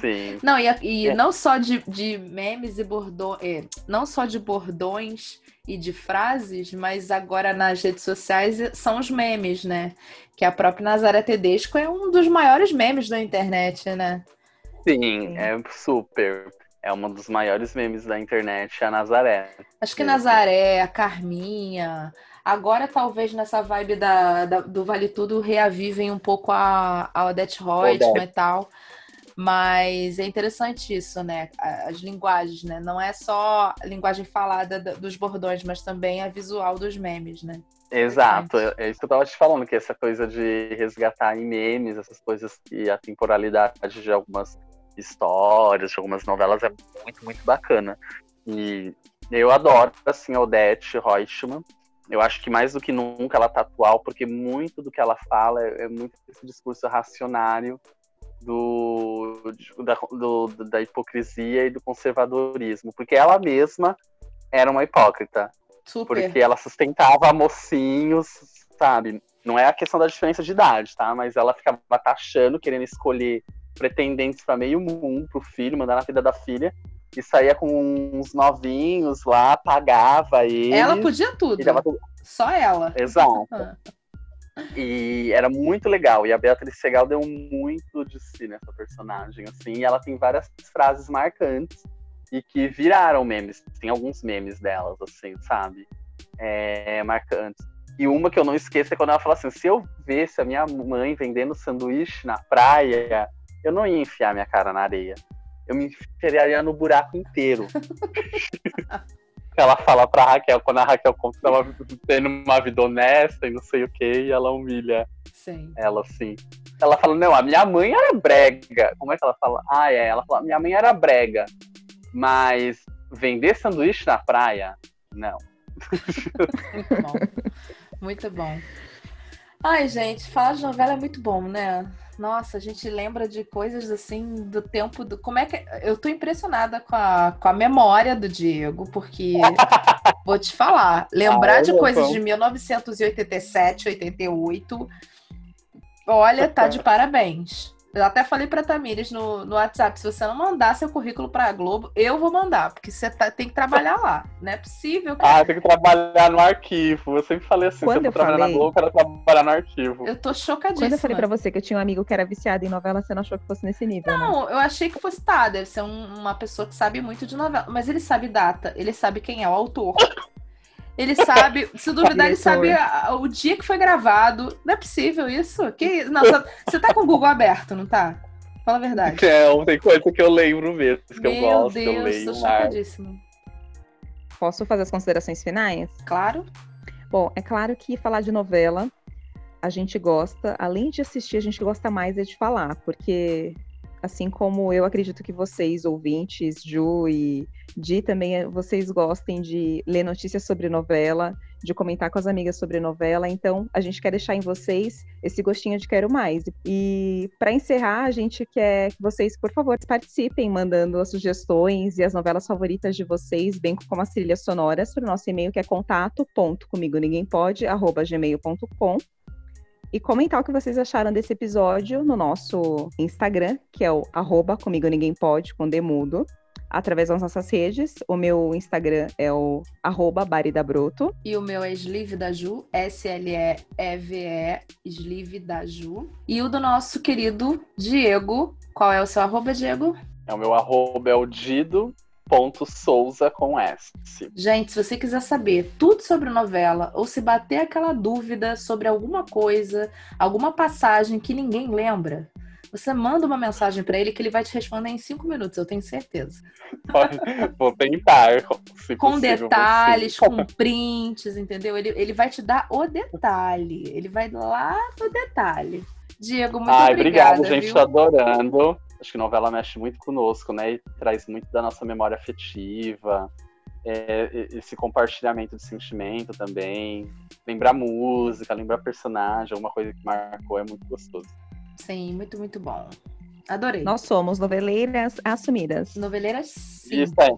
Sim. Não, e, e É. não só de, de memes e bordões, não só de bordões e de frases, mas agora nas redes sociais são os memes, né? Que a própria Nazaré Tedesco é um dos maiores memes da internet, né? Sim, é super. É um dos maiores memes da internet, a Nazaré. Acho que Nazaré, a Carminha. Agora, talvez nessa vibe da, da- do Vale Tudo, reavivem um pouco a, a Odete Reutemann e tal. Mas é interessante isso, né? As linguagens, né? Não é só a linguagem falada da- dos bordões, mas também a visual dos memes, né? Exato, é é isso que eu tava te falando, que essa coisa de resgatar em memes, essas coisas que a temporalidade de algumas histórias, de algumas novelas é muito, muito bacana. E eu adoro, assim, a Odete Reutemann. Eu acho que mais do que nunca ela tá atual, porque muito do que ela fala é, é muito esse discurso racionário do, da, do- da hipocrisia e do conservadorismo. Porque ela mesma era uma hipócrita. Super. Porque ela sustentava mocinhos, sabe? Não é a questão da diferença de idade, tá? Mas ela ficava taxando, querendo escolher pretendentes para meio mundo, pro filho, mandar na vida da filha. E saía com uns novinhos lá, pagava eles. Ela podia tudo. e tudo- Só ela. Exato. Ah. E era muito legal. E a Beatriz Segal deu muito de si nessa personagem, assim. E ela tem várias frases marcantes e que viraram memes. Tem alguns memes delas, assim, sabe? É, marcantes. E uma que eu não esqueço é quando ela fala assim: se eu visse a minha mãe vendendo sanduíche na praia, eu não ia enfiar minha cara na areia. Eu me enfiaria no buraco inteiro. ela fala pra Raquel, quando a Raquel conta que ela tendo uma vida honesta e não sei o que, e ela humilha Sim. ela assim. Ela fala, não, a minha mãe era brega. Como é que ela fala? Ah, é. Ela fala, minha mãe era brega. Mas vender sanduíche na praia, não. Muito bom. Muito bom. Ai, gente, falar de novela é muito bom, né? Nossa, a gente lembra de coisas assim do tempo do. Como é que. Eu tô impressionada com a, com a memória do Diego, porque *laughs* vou te falar, lembrar Ah, de é coisas bom. de 1987, 88, olha, tá de *laughs* parabéns. Eu até falei pra Tamires no, no WhatsApp: se você não mandar seu currículo pra Globo, eu vou mandar, porque você tá- tem que trabalhar lá. Não é possível que Ah, tem que trabalhar no arquivo. Eu sempre falei assim, Quando se eu eu for trabalhar falei- na Globo, eu quero trabalhar no arquivo. eu tô chocadíssima. Quando eu falei pra você que eu tinha um amigo que era viciado em novela, você não achou que fosse nesse nível, né? Não, eu achei que fosse, tá, deve ser um- uma pessoa que sabe muito de novela. Mas ele sabe data, ele sabe quem é o autor. *laughs* Ele sabe, se duvidar, ele sabe a- o dia que foi gravado. Não é possível isso? Que, não, você, você tá com o Google aberto, não tá? Fala a verdade. Não, tem coisa que eu lembro mesmo, que eu Meu gosto, que eu Deus, leio. tô mas- chocadíssima. Posso fazer as considerações finais? Claro. Bom, é claro que falar de novela a gente gosta, além de assistir, a gente gosta mais é de falar, porque assim como eu acredito que vocês, ouvintes, Ju e Di, também eh, vocês gostem de ler notícias sobre novela, de comentar com as amigas sobre novela, então a gente quer deixar em vocês esse gostinho de quero mais. E para encerrar, a gente quer que vocês, por favor, participem mandando as sugestões e as novelas favoritas de vocês, bem como as trilhas sonoras, para o nosso e-mail que é contato.comigoninguémpode@gmail.com e comentar o que vocês acharam desse episódio no nosso Instagram, que é o arroba comigo ninguém pode, com demudo, através das nossas redes. O meu Instagram é o arroba baridabroto. E o meu é Sleeve da Ju, S-L-E-E-V-E, Sleeve da Ju. E o do nosso querido Diego. Qual é o seu arroba, Diego? É o meu arroba é o dido.souza com S. Gente, se você quiser saber tudo sobre novela ou se bater aquela dúvida sobre alguma coisa, alguma passagem que ninguém lembra, você manda uma mensagem pra ele que ele vai te responder em cinco minutos, eu tenho certeza. *laughs* Vou tentar. Com possível, detalhes, com prints, entendeu? Ele, ele vai te dar o detalhe. Ele vai lá no detalhe. Diego, muito Ai, obrigada. obrigado, gente. viu? Tô adorando. Acho que novela mexe muito conosco, né? E traz muito da nossa memória afetiva, é, esse compartilhamento de sentimento também. Lembrar música, lembrar personagem, alguma coisa que marcou, é muito gostoso. Sim, muito, muito bom. Adorei. Nós somos noveleiras assumidas. Noveleiras sim. Isso aí.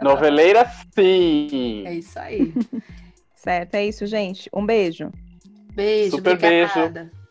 Noveleira, sim! É isso aí. *laughs* Certo, é isso, gente. Um beijo. Beijo, Super obrigada. beijo.